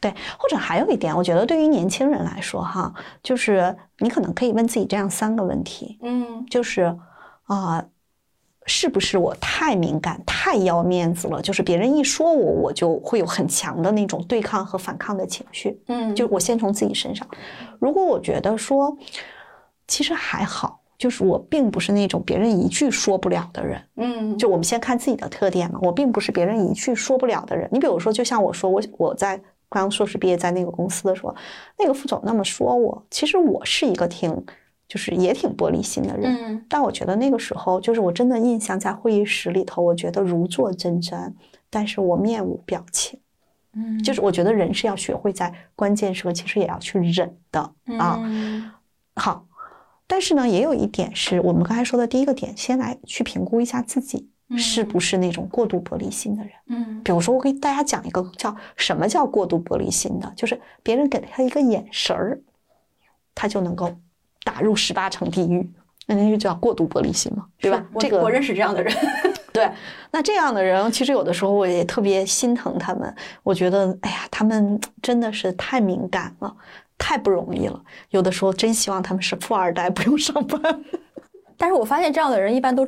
对。或者还有一点，我觉得对于年轻人来说，哈，就是你可能可以问自己这样三个问题，嗯，就是啊，是不是我太敏感、太要面子了？就是别人一说我，我就会有很强的那种对抗和反抗的情绪，嗯，就我先从自己身上，如果我觉得说，其实还好。就是我并不是那种别人一句说不了的人。嗯，就我们先看自己的特点嘛，我并不是别人一句说不了的人。你比如说，就像我说，我我在刚硕士毕业在那个公司的时候，那个副总那么说我，其实我是一个挺就是也挺玻璃心的人。嗯但我觉得那个时候，就是我真的印象在会议室里头，我觉得如坐针毡，但是我面无表情。嗯就是我觉得人是要学会在关键时刻，其实也要去忍的啊。嗯好，但是呢，也有一点是我们刚才说的第一个点，先来去评估一下自己是不是那种过度玻璃心的人。嗯比如说，我给大家讲一个叫什么叫过度玻璃心的，就是别人给他一个眼神儿，他就能够打入十八层地狱，那那就叫过度玻璃心嘛，对吧？我这个我认识这样的人，*laughs* 对，那这样的人，其实有的时候我也特别心疼他们。我觉得，哎呀，他们真的是太敏感了，太不容易了。有的时候真希望他们是富二代，*laughs* 不用上班。但是我发现这样的人一般都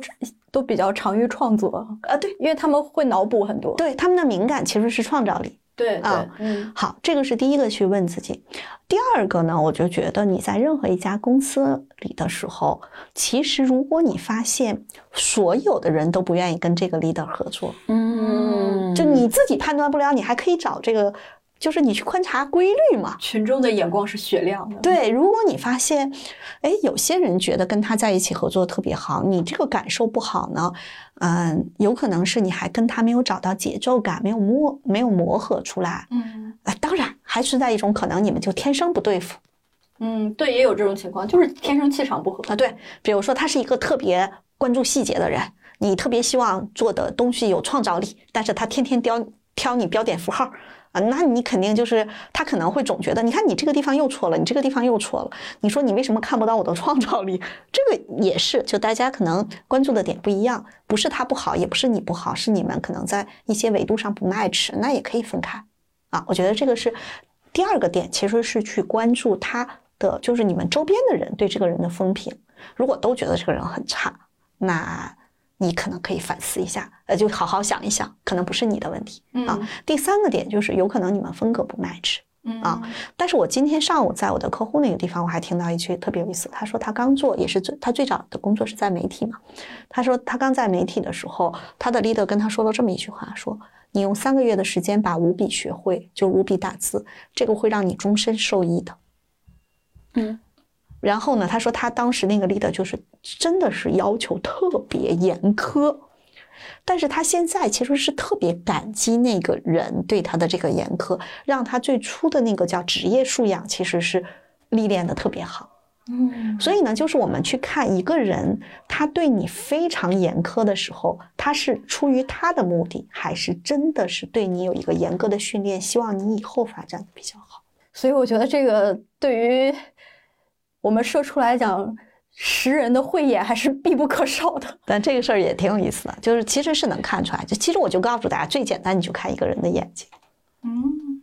都比较长于创作，啊，对，因为他们会脑补很多。对，他们的敏感其实是创造力。对啊嗯好，这个是第一个去问自己。第二个呢，我就觉得你在任何一家公司里的时候，其实如果你发现所有的人都不愿意跟这个 leader 合作，嗯就你自己判断不了，你还可以找这个，就是你去观察规律嘛。群众的眼光是雪亮的。对，如果你发现，哎，有些人觉得跟他在一起合作特别好，你这个感受不好呢，嗯，有可能是你还跟他没有找到节奏感，没有磨没有磨合出来。嗯啊，当然还存在一种可能，你们就天生不对付嗯，对，也有这种情况，就是天生气场不合。啊。对，比如说他是一个特别关注细节的人，你特别希望做的东西有创造力，但是他天天挑挑你标点符号啊，那你肯定就是他可能会总觉得，你看你这个地方又错了，你这个地方又错了，你说你为什么看不到我的创造力？这个也是，就大家可能关注的点不一样，不是他不好，也不是你不好，是你们可能在一些维度上不 match，那也可以分开啊。我觉得这个是第二个点，其实是去关注他的，就是你们周边的人对这个人的风评，如果都觉得这个人很差，那你可能可以反思一下，呃，就好好想一想，可能不是你的问题啊。嗯第三个点就是有可能你们风格不 match。嗯啊但是我今天上午在我的客户那个地方，我还听到一句特别有意思。他说他刚做，也是最他最早的工作是在媒体嘛。他说他刚在媒体的时候，他的 leader 跟他说了这么一句话：说你用三个月的时间把五笔学会，就五笔打字，这个会让你终身受益的。嗯，然后呢，他说他当时那个 leader 就是真的是要求特别严苛，但是他现在其实是特别感激那个人对他的这个严苛，让他最初的那个叫职业素养其实是历练的特别好。嗯所以呢，就是我们去看一个人，他对你非常严苛的时候，他是出于他的目的，还是真的是对你有一个严格的训练，希望你以后发展的比较好？所以我觉得这个对于我们社畜来讲，识人的慧眼还是必不可少的。但这个事儿也挺有意思的，就是其实是能看出来。就其实我就告诉大家，最简单，你就看一个人的眼睛。嗯，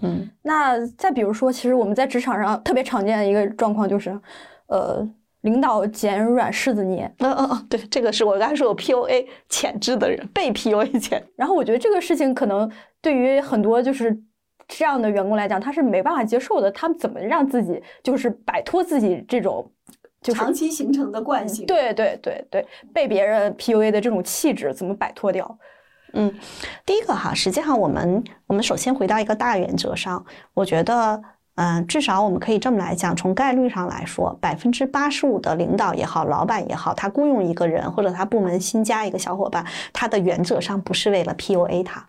嗯，那再比如说，其实我们在职场上特别常见的一个状况就是，呃，领导捡软柿子捏。嗯嗯嗯，对，这个是我刚才说有 PUA 潜质的人，被 PUA 潜。然后我觉得这个事情可能对于很多就是这样的员工来讲，他是没办法接受的。他们怎么让自己就是摆脱自己这种就是长期形成的惯性。对对对对被别人 PUA 的这种气质怎么摆脱掉？嗯，第一个哈，实际上我们我们首先回到一个大原则上，我觉得，嗯、至少我们可以这么来讲，从概率上来说，百分之八十五的领导也好，老板也好，他雇佣一个人或者他部门新加一个小伙伴，他的原则上不是为了 PUA 他。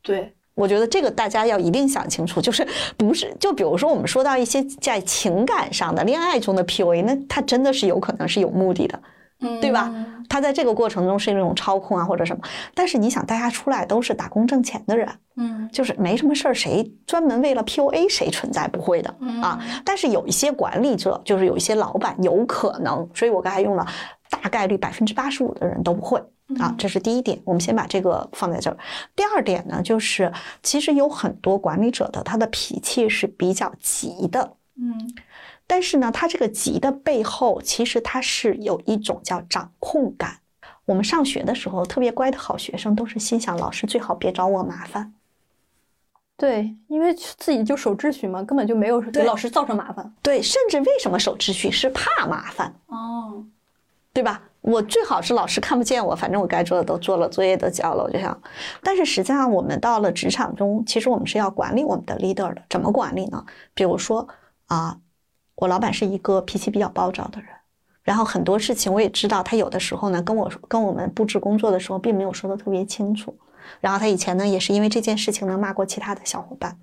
对，我觉得这个大家要一定想清楚，就是不是就比如说我们说到一些在情感上的恋爱中的 PUA，那他真的是有可能是有目的的，嗯对吧？他在这个过程中是一种操控啊或者什么，但是你想，大家出来都是打工挣钱的人，嗯就是没什么事儿，谁专门为了 PUA 谁存在不会的啊。但是有一些管理者，就是有一些老板有可能，所以我刚才用了大概率百分之八十五的人都不会啊，这是第一点，我们先把这个放在这儿。第二点呢，就是其实有很多管理者的他的脾气是比较急的，嗯但是呢，他这个急的背后，其实他是有一种叫掌控感。我们上学的时候，特别乖的好学生都是心想，老师最好别找我麻烦。对，因为自己就守秩序嘛，根本就没有给老师造成麻烦。对，甚至为什么守秩序是怕麻烦，哦，对吧？我最好是老师看不见我，反正我该做的都做了，作业都交了，我就想。但是实际上，我们到了职场中，其实我们是要管理我们的 leader 的。怎么管理呢？比如说啊，我老板是一个脾气比较暴躁的人，然后很多事情我也知道，他有的时候呢跟我跟我们布置工作的时候，并没有说的特别清楚。然后他以前呢，也是因为这件事情呢骂过其他的小伙伴。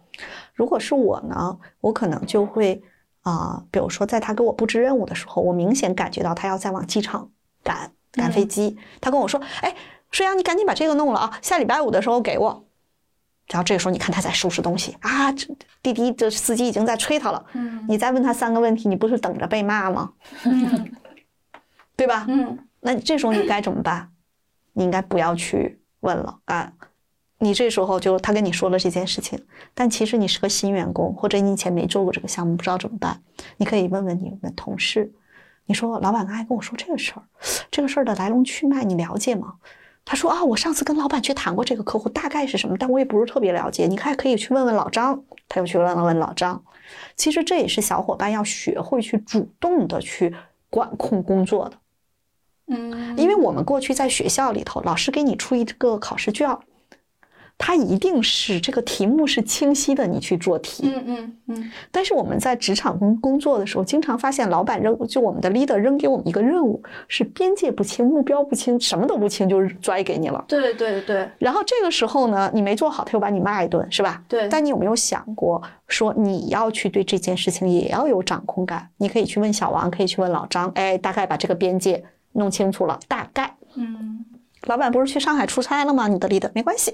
如果是我呢，我可能就会啊、比如说在他给我布置任务的时候，我明显感觉到他要在往机场赶赶飞机，他跟我说：“哎，舒阳，你赶紧把这个弄了啊，下礼拜五的时候给我。”然后这个时候，你看他在收拾东西啊，这滴滴这司机已经在催他了。嗯你再问他三个问题，你不是等着被骂吗？嗯对吧？嗯那这时候你该怎么办？你应该不要去问了啊！你这时候就他跟你说了这件事情，但其实你是个新员工，或者你以前没做过这个项目，不知道怎么办，你可以问问你们同事。你说老板刚才跟我说这个事儿，这个事儿的来龙去脉你了解吗？他说啊，我上次跟老板去谈过这个客户，大概是什么，但我也不是特别了解。你还可以去问问老张，他又去问了问老张。其实这也是小伙伴要学会去主动的去管控工作的。嗯，因为我们过去在学校里头，老师给你出一个考试卷儿，它一定是这个题目是清晰的，你去做题。嗯嗯嗯但是我们在职场工工作的时候，经常发现老板扔就我们的 leader 扔给我们一个任务，是边界不清、目标不清、什么都不清，就是拽给你了。对对对然后这个时候呢，你没做好，他又把你骂一顿，是吧？对但你有没有想过，说你要去对这件事情也要有掌控感？你可以去问小王，可以去问老张，哎，大概把这个边界弄清楚了，大概。嗯老板不是去上海出差了吗？你的 leader 没关系，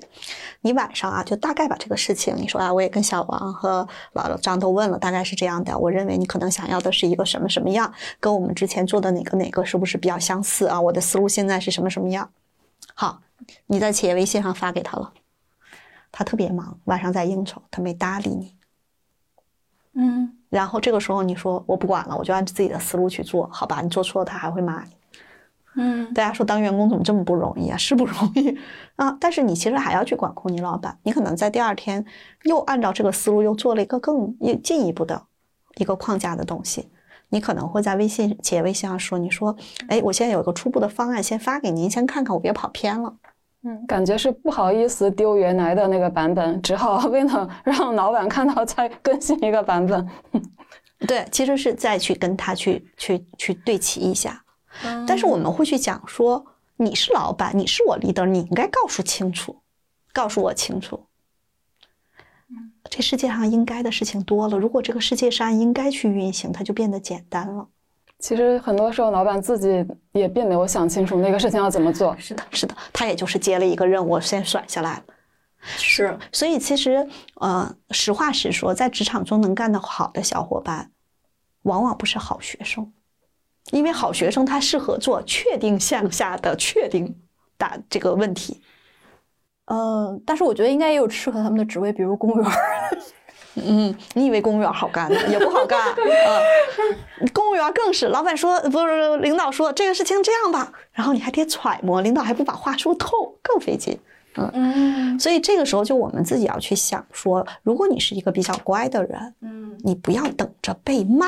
你晚上啊就大概把这个事情，你说啊，我也跟小王和老张都问了，大概是这样的。我认为你可能想要的是一个什么什么样，跟我们之前做的哪个哪个是不是比较相似啊？我的思路现在是什么什么样？好，你在企业微信上发给他了，他特别忙，晚上在应酬，他没搭理你。嗯然后这个时候你说我不管了，我就按自己的思路去做，好吧？你做错了，他还会骂你。嗯大家说当员工怎么这么不容易啊？是不容易啊，但是你其实还要去管控你老板，你可能在第二天又按照这个思路又做了一个更又进一步的一个框架的东西。你可能会在微信企业微信上说，你说，哎，我现在有一个初步的方案，先发给您，先看看，我别跑偏了。嗯，感觉是不好意思丢原来的那个版本，只好为了 *laughs* 让老板看到再更新一个版本。*laughs* 对，其实是再去跟他去去去对齐一下。嗯但是我们会去讲说，你是老板，你是我 leader，你应该告诉清楚，告诉我清楚。这世界上应该的事情多了，如果这个世界是按应该去运行，它就变得简单了。其实很多时候，老板自己也并没有想清楚那个事情要怎么做。是的，是的，他也就是接了一个任务，先甩下来了。是所以其实，呃，实话实说，在职场中能干得好的小伙伴，往往不是好学生，因为好学生他适合做确定向下的确定答这个问题。嗯，但是我觉得应该也有适合他们的职位，比如公务员儿。嗯，你以为公务员好干呢？也不好干 *laughs* 啊、公务员更是，老板说不是，领导说这个事情这样吧，然后你还得揣摩，领导还不把话说透，更费劲。嗯所以这个时候就我们自己要去想说，如果你是一个比较乖的人，嗯你不要等着被骂，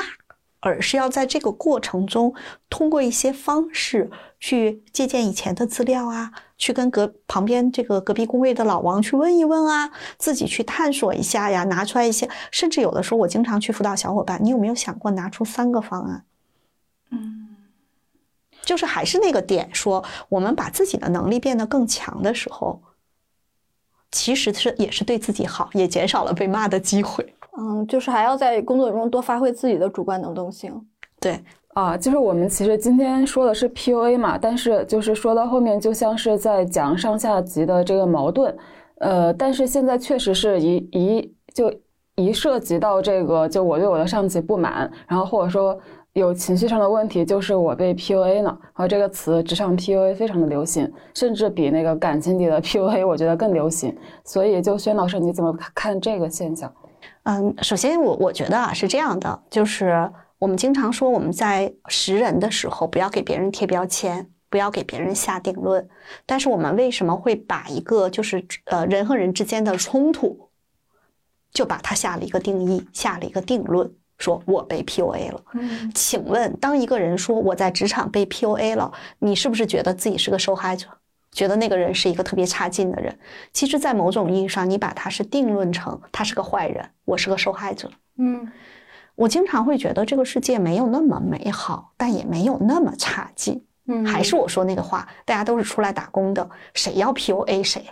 而是要在这个过程中通过一些方式去借鉴以前的资料啊，去跟隔旁边这个隔壁工位的老王去问一问啊，自己去探索一下呀，拿出来一些，甚至有的时候我经常去辅导小伙伴，你有没有想过拿出三个方案？嗯就是还是那个点，说我们把自己的能力变得更强的时候，其实是也是对自己好，也减少了被骂的机会。嗯，就是还要在工作中多发挥自己的主观能动性。对，啊，就是我们其实今天说的是 PUA 嘛，但是就是说到后面就像是在讲上下级的这个矛盾，呃，但是现在确实是一一就一涉及到这个，就我对我的上级不满，然后或者说有情绪上的问题，就是我被 PUA 了，然后这个词职场 PUA 非常的流行，甚至比那个感情里的 PUA 我觉得更流行，所以就轩老师你怎么看这个现象？嗯，首先我我觉得啊是这样的，就是我们经常说我们在识人的时候不要给别人贴标签，不要给别人下定论。但是我们为什么会把一个就是呃人和人之间的冲突，就把它下了一个定义，下了一个定论，说我被 PUA 了。嗯，请问，当一个人说我在职场被 PUA 了，你是不是觉得自己是个受害者？觉得那个人是一个特别差劲的人？其实，在某种意义上，你把他是定论成他是个坏人，我是个受害者。嗯，我经常会觉得这个世界没有那么美好，但也没有那么差劲。嗯，还是我说那个话，大家都是出来打工的，谁要 PUA 谁，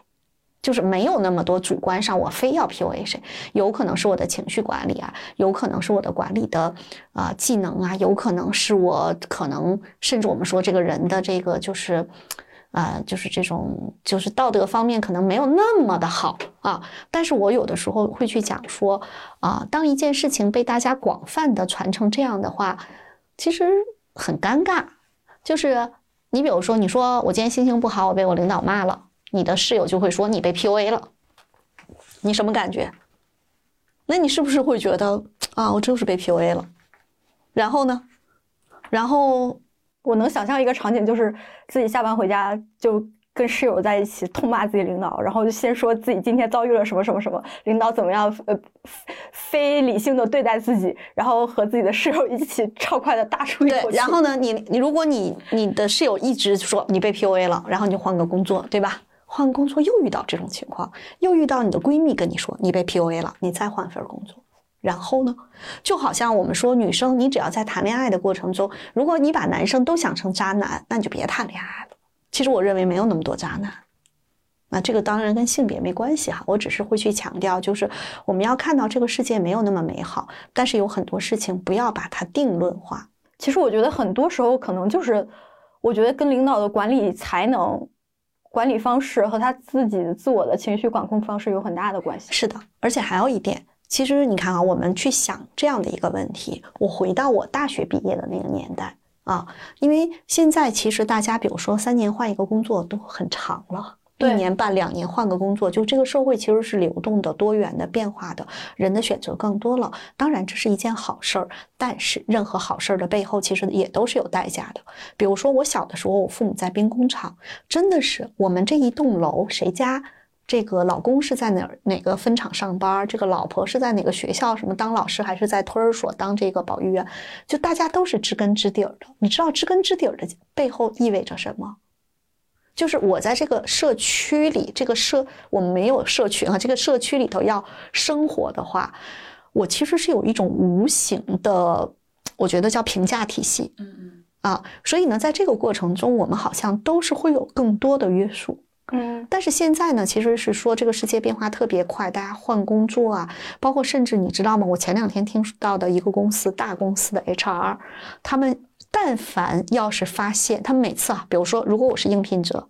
就是没有那么多主观上我非要 PUA 谁，有可能是我的情绪管理啊，有可能是我的管理的啊、技能啊，有可能是我可能甚至我们说这个人的这个就是。啊、就是这种，就是道德方面可能没有那么的好啊，但是我有的时候会去讲说，啊，当一件事情被大家广泛的传成这样的话，其实很尴尬。就是你比如说，你说我今天心情不好，我被我领导骂了，你的室友就会说你被 PUA 了，你什么感觉？那你是不是会觉得啊，我就是被 PUA 了？然后呢？然后我能想象一个场景，就是自己下班回家就跟室友在一起痛骂自己领导，然后就先说自己今天遭遇了什么什么什么，领导怎么样呃非理性的对待自己，然后和自己的室友一起 *laughs* 畅快的大出一对口，气。然后呢，你你如果你你的室友一直说你被 PUA 了，然后你就换个工作，对吧？换工作又遇到这种情况，又遇到你的闺蜜跟你说你被 PUA 了，你再换份工作。然后呢，就好像我们说女生，你只要在谈恋爱的过程中，如果你把男生都想成渣男，那你就别谈恋爱了。其实我认为没有那么多渣男。那这个当然跟性别没关系哈，我只是会去强调，就是我们要看到这个世界没有那么美好，但是有很多事情不要把它定论化。其实我觉得很多时候可能就是，我觉得跟领导的管理才能、管理方式和他自己自我的情绪管控方式有很大的关系。是的，而且还有一点，其实你看啊，我们去想这样的一个问题，我回到我大学毕业的那个年代啊，因为现在其实大家比如说三年换一个工作都很长了。一年半两年换个工作，就这个社会其实是流动的、多元的、变化的，人的选择更多了。当然，这是一件好事儿，但是任何好事儿的背后，其实也都是有代价的。比如说，我小的时候，我父母在兵工厂，真的是我们这一栋楼，谁家这个老公是在哪儿哪个分厂上班，这个老婆是在哪个学校什么当老师，还是在托儿所当这个保育员，就大家都是知根知底儿的。你知道知根知底儿的背后意味着什么？就是我在这个社区里，这个社我们没有社群啊，这个社区里头要生活的话，我其实是有一种无形的，我觉得叫评价体系。嗯嗯啊，所以呢，在这个过程中，我们好像都是会有更多的约束。嗯。但是现在呢，其实是说这个世界变化特别快，大家换工作啊，包括甚至你知道吗？我前两天听到的一个公司大公司的 HR，他们但凡要是发现，他们每次啊，比如说如果我是应聘者，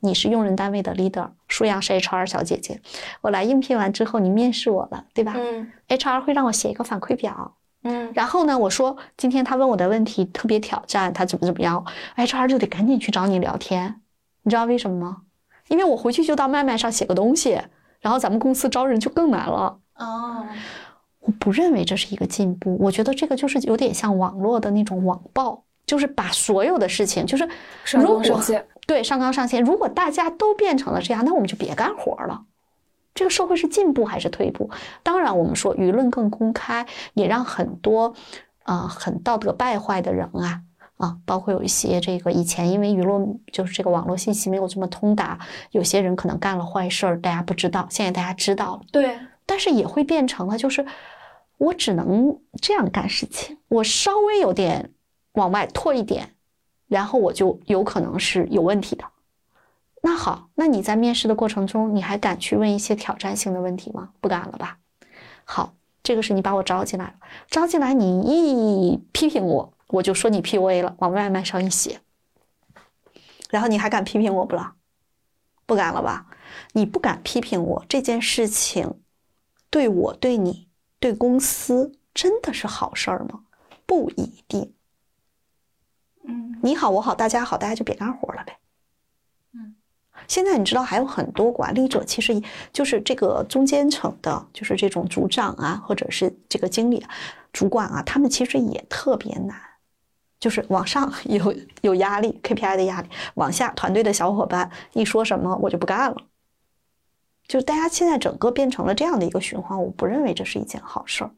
你是用人单位的 leader，舒阳是 HR 小姐姐，我来应聘完之后，你面试我了，对吧、嗯。H r 会让我写一个反馈表，嗯。然后呢，我说今天他问我的问题特别挑战，他怎么怎么样，HR 就得赶紧去找你聊天，你知道为什么吗？因为我回去就到麦麦上写个东西，然后咱们公司招人就更难了。哦，我不认为这是一个进步，我觉得这个就是有点像网络的那种网暴，就是把所有的事情，就是上如果。对上纲上线，如果大家都变成了这样，那我们就别干活了。这个社会是进步还是退步？当然，我们说舆论更公开，也让很多啊、呃很道德败坏的人啊啊，包括有一些这个以前因为舆论就是这个网络信息没有这么通达，有些人可能干了坏事儿，大家不知道，现在大家知道了。对，但是也会变成了，就是我只能这样干事情，我稍微有点往外拓一点，然后我就有可能是有问题的。那好，那你在面试的过程中，你还敢去问一些挑战性的问题吗？不敢了吧？好，这个是你把我招进来了，招进来你一批评我，我就说你 PUA 了，往外卖上一写，然后你还敢批评我不了？不敢了吧？你不敢批评我这件事情，对我、对你、对公司真的是好事儿吗？不一定。嗯你好，我好，大家好，大家就别干活了呗。嗯，现在你知道还有很多管理者，其实就是这个中间层的，就是这种组长啊，或者是这个经理、啊、主管啊，他们其实也特别难。就是往上有有压力，KPI 的压力，往下团队的小伙伴一说什么我就不干了。就是大家现在整个变成了这样的一个循环，我不认为这是一件好事儿。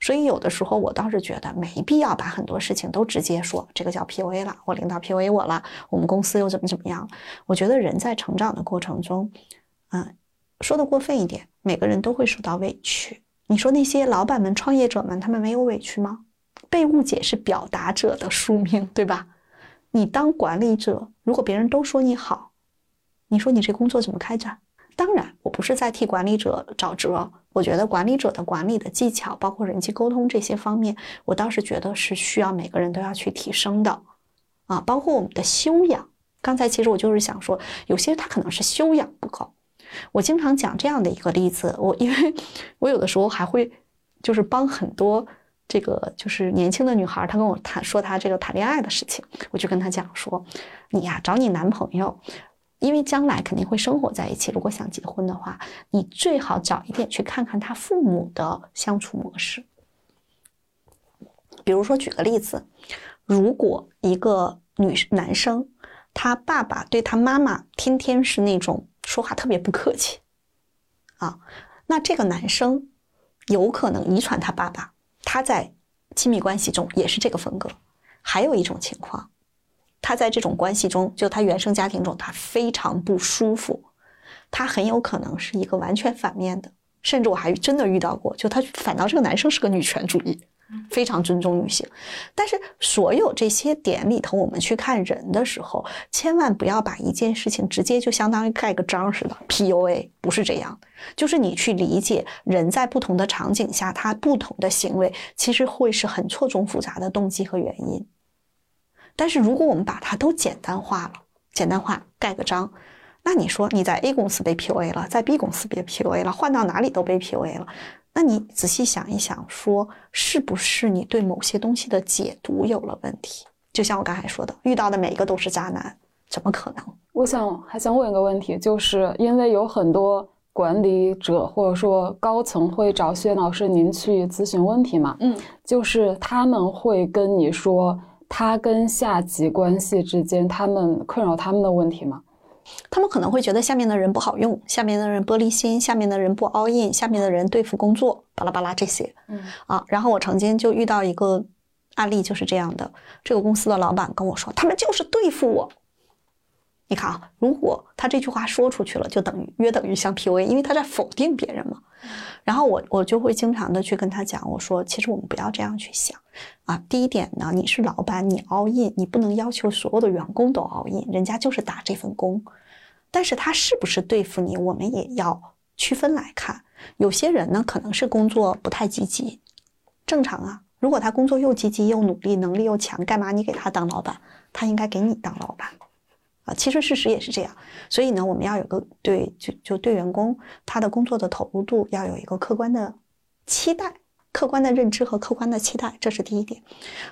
所以有的时候我倒是觉得没必要把很多事情都直接说这个叫 PUA 了，我领导 PUA 我了，我们公司又怎么怎么样。我觉得人在成长的过程中，嗯，说的过分一点，每个人都会受到委屈。你说那些老板们、创业者们，他们没有委屈吗？被误解是表达者的宿命，对吧？你当管理者，如果别人都说你好，你说你这工作怎么开展？当然，我不是在替管理者找辙。我觉得管理者的管理的技巧，包括人际沟通这些方面，我倒是觉得是需要每个人都要去提升的，啊，包括我们的修养。刚才其实我就是想说，有些他可能是修养不够。我经常讲这样的一个例子，我因为我有的时候还会就是帮很多这个就是年轻的女孩，她跟我谈说她这个谈恋爱的事情，我就跟她讲说，你呀找你男朋友。因为将来肯定会生活在一起，如果想结婚的话，你最好早一点去看看他父母的相处模式。比如说，举个例子，如果一个女男生，他爸爸对他妈妈天天是那种说话特别不客气，啊，那这个男生有可能遗传他爸爸，他在亲密关系中也是这个风格。还有一种情况。他在这种关系中，就他原生家庭中，他非常不舒服。他很有可能是一个完全反面的，甚至我还真的遇到过，就他反倒这个男生是个女权主义，非常尊重女性。但是所有这些点里头，我们去看人的时候，千万不要把一件事情直接就相当于盖个章似的。PUA 不是这样，就是你去理解人在不同的场景下，他不同的行为，其实会是很错综复杂的动机和原因。但是如果我们把它都简单化了，简单化盖个章，那你说你在 A 公司被 PUA 了，在 B 公司被 PUA 了，换到哪里都被 PUA 了，那你仔细想一想，说是不是你对某些东西的解读有了问题？就像我刚才说的，遇到的每一个都是渣男，怎么可能？我想还想问一个问题，就是因为有很多管理者或者说高层会找薛老师您去咨询问题嘛？嗯，就是他们会跟你说。他跟下级关系之间，他们困扰他们的问题吗？他们可能会觉得下面的人不好用，下面的人玻璃心，下面的人不 all in，下面的人对付工作，巴拉巴拉这些。嗯啊，然后我曾经就遇到一个案例，就是这样的。这个公司的老板跟我说，他们就是对付我。你看啊，如果他这句话说出去了，就等于约等于像 PUA，因为他在否定别人嘛。然后我我就会经常的去跟他讲，我说其实我们不要这样去想啊。第一点呢，你是老板，你 all in，你不能要求所有的员工都 all in，人家就是打这份工。但是他是不是对付你，我们也要区分来看。有些人呢，可能是工作不太积极，正常啊。如果他工作又积极又努力，能力又强，干嘛你给他当老板？他应该给你当老板。啊，其实事实也是这样，所以呢，我们要有个对，就就对员工他的工作的投入度要有一个客观的期待、客观的认知和客观的期待，这是第一点。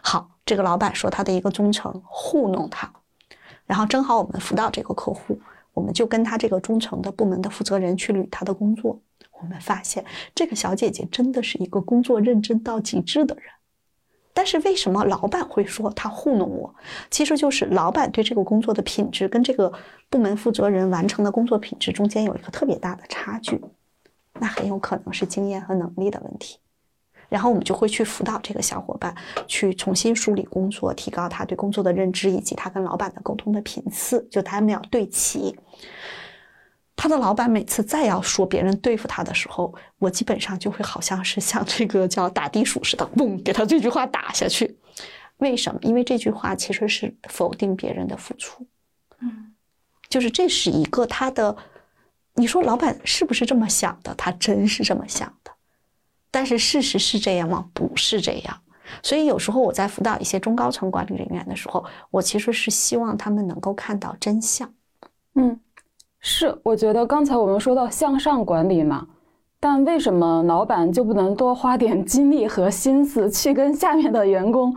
好，这个老板说他的一个忠诚糊弄他，然后正好我们辅导这个客户，我们就跟他这个忠诚的部门的负责人去捋他的工作，我们发现这个小姐姐真的是一个工作认真到极致的人。但是为什么老板会说他糊弄我？其实就是老板对这个工作的品质跟这个部门负责人完成的工作品质中间有一个特别大的差距，那很有可能是经验和能力的问题。然后我们就会去辅导这个小伙伴，去重新梳理工作，提高他对工作的认知，以及他跟老板的沟通的频次，就他们要对齐。他的老板每次再要说别人对付他的时候，我基本上就会好像是像这个叫打地鼠似的，嘣，给他这句话打下去。为什么？因为这句话其实是否定别人的付出。嗯，就是这是一个他的，你说老板是不是这么想的？他真是这么想的。但是事实是这样吗？不是这样。所以有时候我在辅导一些中高层管理人员的时候，我其实是希望他们能够看到真相。嗯。是，我觉得刚才我们说到向上管理嘛，但为什么老板就不能多花点精力和心思去跟下面的员工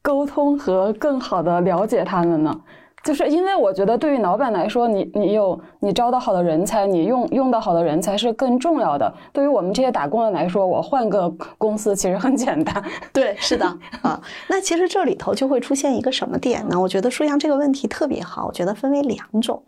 沟通和更好的了解他们呢？就是因为我觉得对于老板来说，你你有你招到好的人才，你用用到好的人才是更重要的。对于我们这些打工的来说，我换个公司其实很简单。*laughs* 对，是的啊。那其实这里头就会出现一个什么点呢？我觉得舒阳这个问题特别好。我觉得分为两种。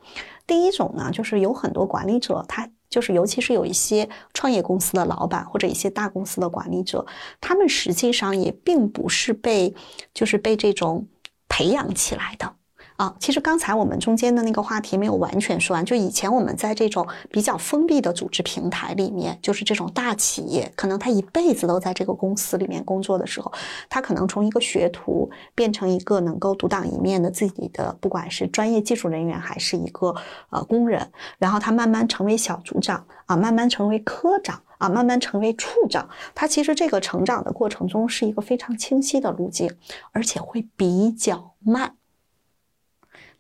第一种呢，就是有很多管理者他就是尤其是有一些创业公司的老板或者一些大公司的管理者，他们实际上也并不是被就是被这种培养起来的。啊，其实刚才我们中间的那个话题没有完全说完。就以前我们在这种比较封闭的组织平台里面，就是这种大企业，可能他一辈子都在这个公司里面工作的时候，他可能从一个学徒变成一个能够独当一面的自己的，不管是专业技术人员还是一个呃工人，然后他慢慢成为小组长啊，慢慢成为科长啊，慢慢成为处长。他其实这个成长的过程中是一个非常清晰的路径，而且会比较慢。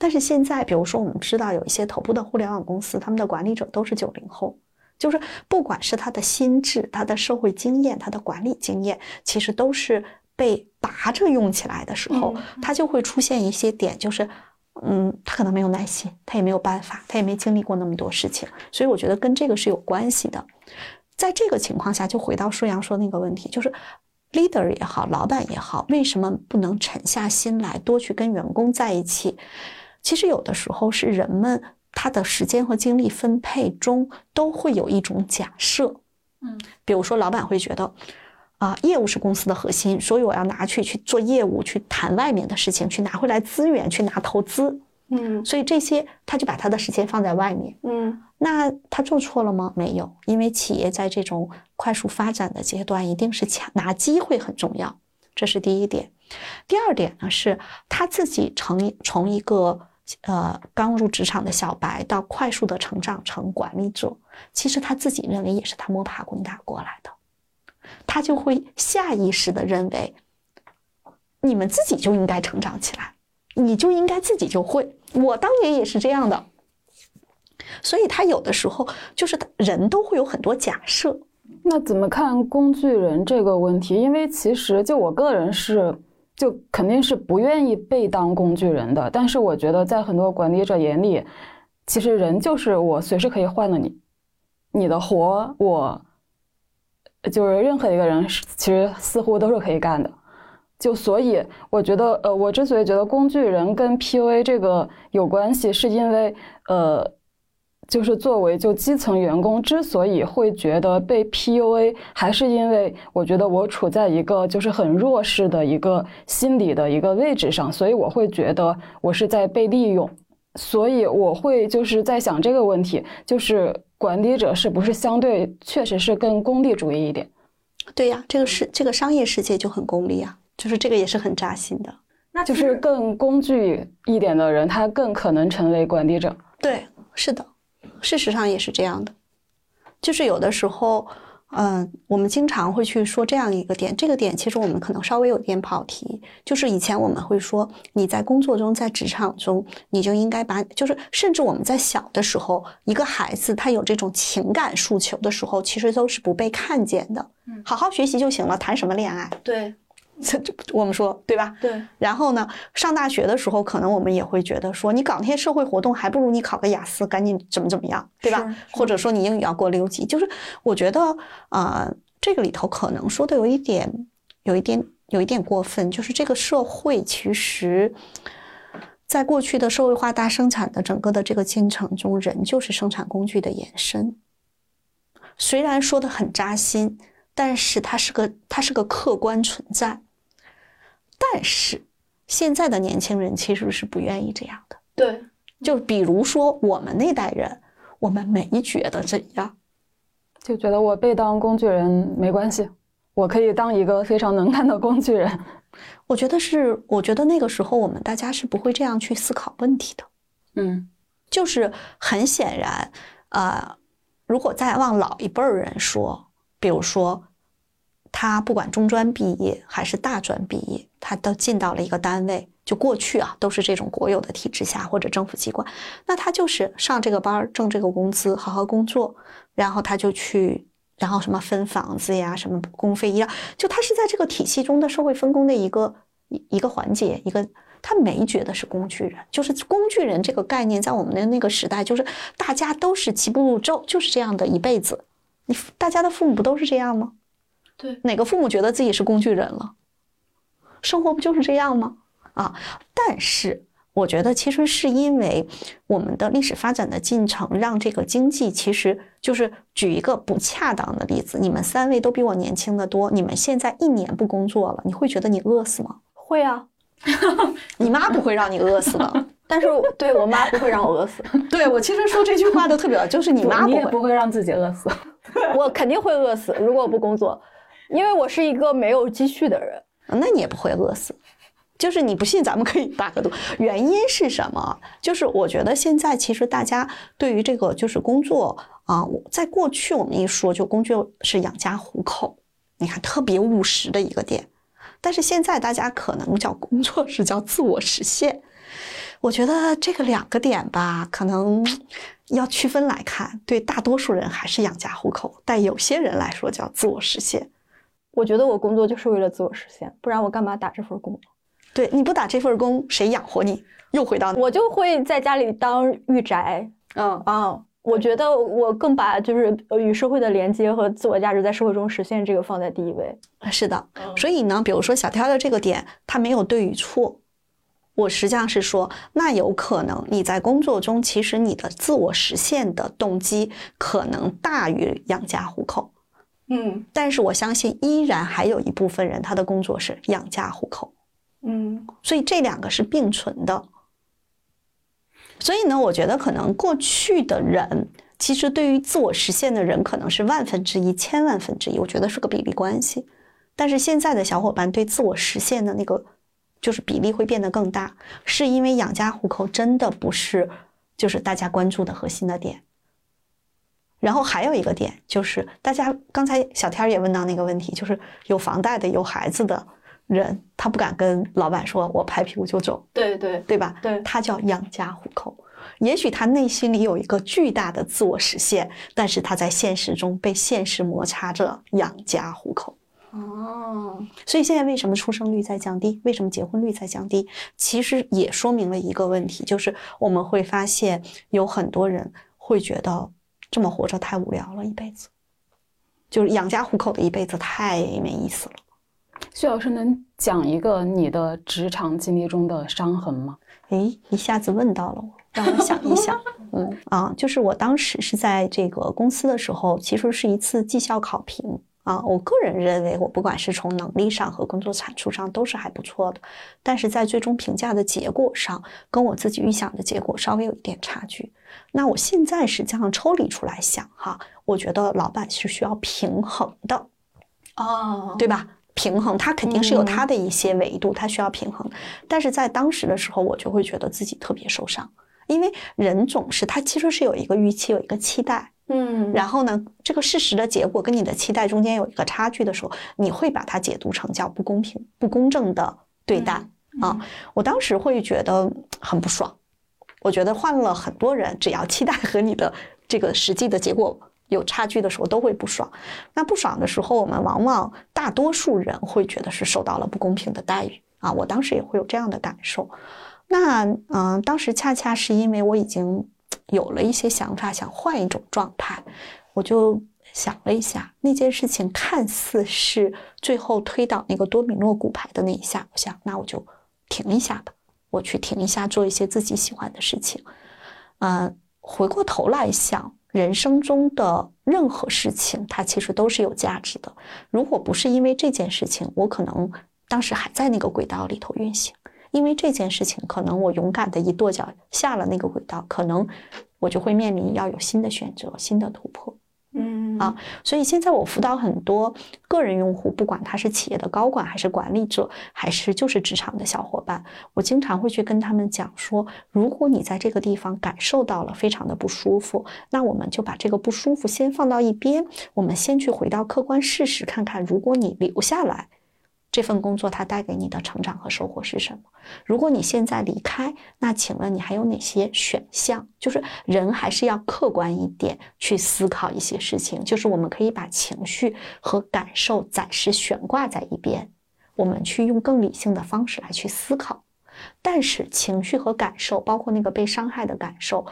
但是现在，比如说，我们知道有一些头部的互联网公司，他们的管理者都是九零后，就是不管是他的心智、他的社会经验、他的管理经验，其实都是被拔着用起来的时候，他就会出现一些点，就是，嗯，他可能没有耐心，他也没有办法，他也没经历过那么多事情，所以我觉得跟这个是有关系的。在这个情况下，就回到舒阳说那个问题，就是 leader 也好，老板也好，为什么不能沉下心来，多去跟员工在一起？其实有的时候是人们他的时间和精力分配中都会有一种假设，嗯，比如说老板会觉得，啊，业务是公司的核心，所以我要拿去去做业务，去谈外面的事情，去拿回来资源，去拿投资，嗯，所以这些他就把他的时间放在外面，嗯，那他做错了吗？没有，因为企业在这种快速发展的阶段，一定是抢拿机会很重要，这是第一点。第二点呢，是他自己成从一个。呃，刚入职场的小白到快速的成长成管理者，其实他自己认为也是他摸爬滚打过来的，他就会下意识的认为，你们自己就应该成长起来，你就应该自己就会。我当年也是这样的，所以他有的时候就是人都会有很多假设。那怎么看工具人这个问题？因为其实就我个人是。就肯定是不愿意被当工具人的，但是我觉得在很多管理者眼里，其实人就是我随时可以换了你，你的活我就是任何一个人其实似乎都是可以干的，就所以我觉得呃，我之所以觉得工具人跟 PUA 这个有关系，是因为呃。就是作为就基层员工之所以会觉得被 PUA，还是因为我觉得我处在一个就是很弱势的一个心理的一个位置上，所以我会觉得我是在被利用，所以我会就是在想这个问题，就是管理者是不是相对确实是更功利主义一点？对呀，这个是这个商业世界就很功利啊，就是这个也是很扎心的。那就是更工具一点的人，他更可能成为管理者。对，是的。事实上也是这样的，就是有的时候，嗯，我们经常会去说这样一个点，这个点其实我们可能稍微有点跑题。就是以前我们会说，你在工作中，在职场中，你就应该把，就是甚至我们在小的时候，一个孩子他有这种情感诉求的时候，其实都是不被看见的。嗯，好好学习就行了，谈什么恋爱？对。*laughs* 这我们说对吧？对。然后呢，上大学的时候，可能我们也会觉得说，你搞那些社会活动，还不如你考个雅思，赶紧怎么怎么样，对吧？或者说你英语要过六级，就是我觉得啊，这个里头可能说的有一点，有一点，有一点过分。就是这个社会其实，在过去的社会化大生产的整个的这个进程中，人就是生产工具的延伸。虽然说的很扎心，但是它是个，它是个客观存在。但是现在的年轻人其实是不愿意这样的。对，就比如说我们那代人，我们没觉得怎样，就觉得我被当工具人没关系，我可以当一个非常能干的工具人。我觉得是，我觉得那个时候我们大家是不会这样去思考问题的。嗯，就是很显然，呃，如果再往老一辈儿人说，比如说。他不管中专毕业还是大专毕业，他都进到了一个单位。就过去啊，都是这种国有的体制下或者政府机关，那他就是上这个班挣这个工资，好好工作，然后他就去，然后什么分房子呀，什么公费医疗，就他是在这个体系中的社会分工的一个一一个环节，一个他没觉得是工具人，就是工具人这个概念在我们的那个时代，就是大家都是齐步入骤，就是这样的一辈子。你大家的父母不都是这样吗？对，哪个父母觉得自己是工具人了？生活不就是这样吗？啊！但是我觉得其实是因为我们的历史发展的进程，让这个经济其实就是举一个不恰当的例子，你们三位都比我年轻的多，你们现在一年不工作了，你会觉得你饿死吗？会啊，*laughs* 你妈不会让你饿死的。但是对我妈不会让我饿死。*laughs* 对我其实说这句话都特别好，就是你妈你也会。不会让自己饿死。*laughs* 我肯定会饿死，如果我不工作，因为我是一个没有积蓄的人。那你也不会饿死。就是你不信，咱们可以打个赌。原因是什么？就是我觉得现在其实大家对于这个就是工作啊，在过去我们一说就工作是养家糊口，你看特别务实的一个点。但是现在大家可能叫工作是叫自我实现。我觉得这个两个点吧，可能要区分来看。对大多数人还是养家糊口，但有些人来说叫自我实现。我觉得我工作就是为了自我实现，不然我干嘛打这份工？对，你不打这份工，谁养活你？又回到我就会在家里当御宅嗯啊。我觉得我更把就是呃与社会的连接和自我价值在社会中实现这个放在第一位。是的，所以呢，比如说小天的这个点，它没有对与错。我实际上是说，那有可能你在工作中，其实你的自我实现的动机可能大于养家糊口。嗯但是我相信，依然还有一部分人，他的工作是养家糊口。嗯所以这两个是并存的。所以呢，我觉得可能过去的人，其实对于自我实现的人可能是万分之一、千万分之一，我觉得是个比例关系。但是现在的小伙伴对自我实现的那个就是比例会变得更大，是因为养家糊口真的不是就是大家关注的核心的点。然后还有一个点就是，大家刚才小天儿也问到那个问题，就是有房贷的、有孩子的人，他不敢跟老板说“我拍屁股就走”，对对对吧？对他叫养家糊口。也许他内心里有一个巨大的自我实现，但是他在现实中被现实摩擦着养家糊口。哦，所以现在为什么出生率在降低？为什么结婚率在降低？其实也说明了一个问题，就是我们会发现有很多人会觉得这么活着太无聊了，一辈子就是养家糊口的一辈子太没意思了。薛老师能讲一个你的职场经历中的伤痕吗？诶，一下子问到了我，让我想一想。*laughs* 嗯啊，就是我当时是在这个公司的时候，其实是一次绩效考评啊。我个人认为，我不管是从能力上和工作产出上都是还不错的，但是在最终评价的结果上，跟我自己预想的结果稍微有一点差距。那我现在实际上抽离出来想哈，我觉得老板是需要平衡的。哦，对吧？平衡，他肯定是有他的一些维度，他需要平衡。但是在当时的时候，我就会觉得自己特别受伤，因为人总是他其实是有一个预期，有一个期待，嗯，然后呢，这个事实的结果跟你的期待中间有一个差距的时候，你会把它解读成叫不公平、不公正的对待啊。我当时会觉得很不爽，我觉得换了很多人，只要期待和你的这个实际的结果有差距的时候，都会不爽。那不爽的时候，我们往往大多数人会觉得是受到了不公平的待遇啊。我当时也会有这样的感受。那嗯、当时恰恰是因为我已经有了一些想法，想换一种状态，我就想了一下，那件事情看似是最后推倒那个多米诺骨牌的那一下，我想那我就停一下吧，我去停一下，做一些自己喜欢的事情。呃，回过头来想，人生中的任何事情，它其实都是有价值的。如果不是因为这件事情，我可能当时还在那个轨道里头运行。因为这件事情，可能我勇敢的一跺脚下了那个轨道，可能我就会面临要有新的选择、新的突破。嗯啊所以现在我辅导很多个人用户，不管他是企业的高管，还是管理者，还是就是职场的小伙伴，我经常会去跟他们讲说，如果你在这个地方感受到了非常的不舒服，那我们就把这个不舒服先放到一边，我们先去回到客观事实，看看如果你留下来。这份工作它带给你的成长和收获是什么？如果你现在离开，那请问你还有哪些选项？就是人还是要客观一点去思考一些事情，就是我们可以把情绪和感受暂时悬挂在一边，我们去用更理性的方式来去思考。但是情绪和感受，包括那个被伤害的感受，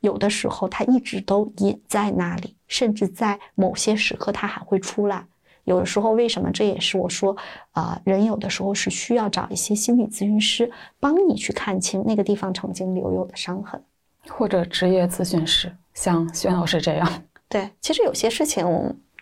有的时候它一直都隐在那里，甚至在某些时刻它还会出来。有的时候为什么？这也是我说啊，人有的时候是需要找一些心理咨询师帮你去看清那个地方曾经留有的伤痕，或者职业咨询师，像轩老师这样。对，其实有些事情。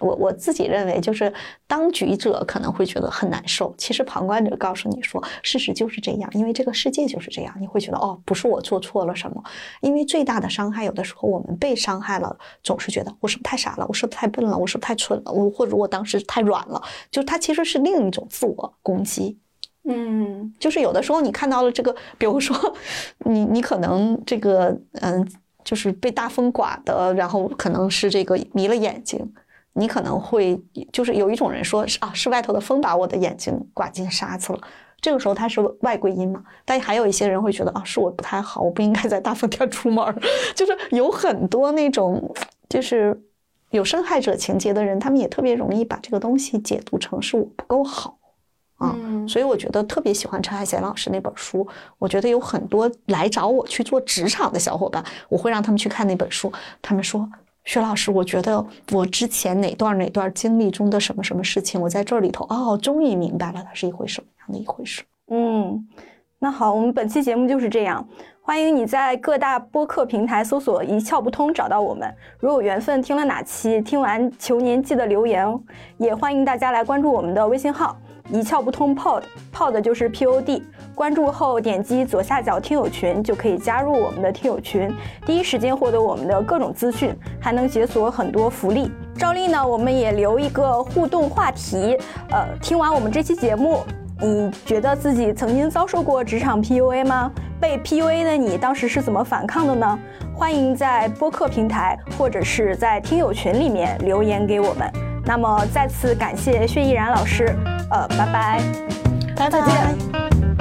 我我自己认为，就是当局者可能会觉得很难受，其实旁观者告诉你说，事实就是这样，因为这个世界就是这样，你会觉得哦，不是我做错了什么，因为最大的伤害，有的时候我们被伤害了，总是觉得我是不是太傻了，我是不是太笨了，我是不是太蠢了，我或者我当时太软了，就它其实是另一种自我攻击。嗯，就是有的时候你看到了这个，比如说你你可能这个嗯，就是被大风刮的，然后可能是这个迷了眼睛。你可能会就是有一种人说啊，是外头的风把我的眼睛刮进沙子了。这个时候他是外归因嘛？但还有一些人会觉得啊，是我不太好，我不应该在大风天出门。*laughs* 就是有很多那种就是有受害者情节的人，他们也特别容易把这个东西解读成是我不够好啊。所以我觉得特别喜欢陈海贤老师那本书。我觉得有很多来找我去做职场的小伙伴，我会让他们去看那本书。他们说。薛老师，我觉得我之前哪段哪段经历中的什么什么事情，我在这里头哦，终于明白了，它是一回什么样的一回事。嗯，那好，我们本期节目就是这样。欢迎你在各大播客平台搜索“一窍不通”找到我们。如有缘分听了哪期，听完求您记得留言哦。也欢迎大家来关注我们的微信号“一窍不通 Pod”，Pod 就是 P O D。关注后点击左下角听友群，就可以加入我们的听友群，第一时间获得我们的各种资讯，还能解锁很多福利。照例呢，我们也留一个互动话题。呃，听完我们这期节目。你觉得自己曾经遭受过职场 PUA 吗？被 PUA 的你当时是怎么反抗的呢？欢迎在播客平台或者是在听友群里面留言给我们。那么再次感谢薛逸然老师，呃，拜拜，拜拜，再见。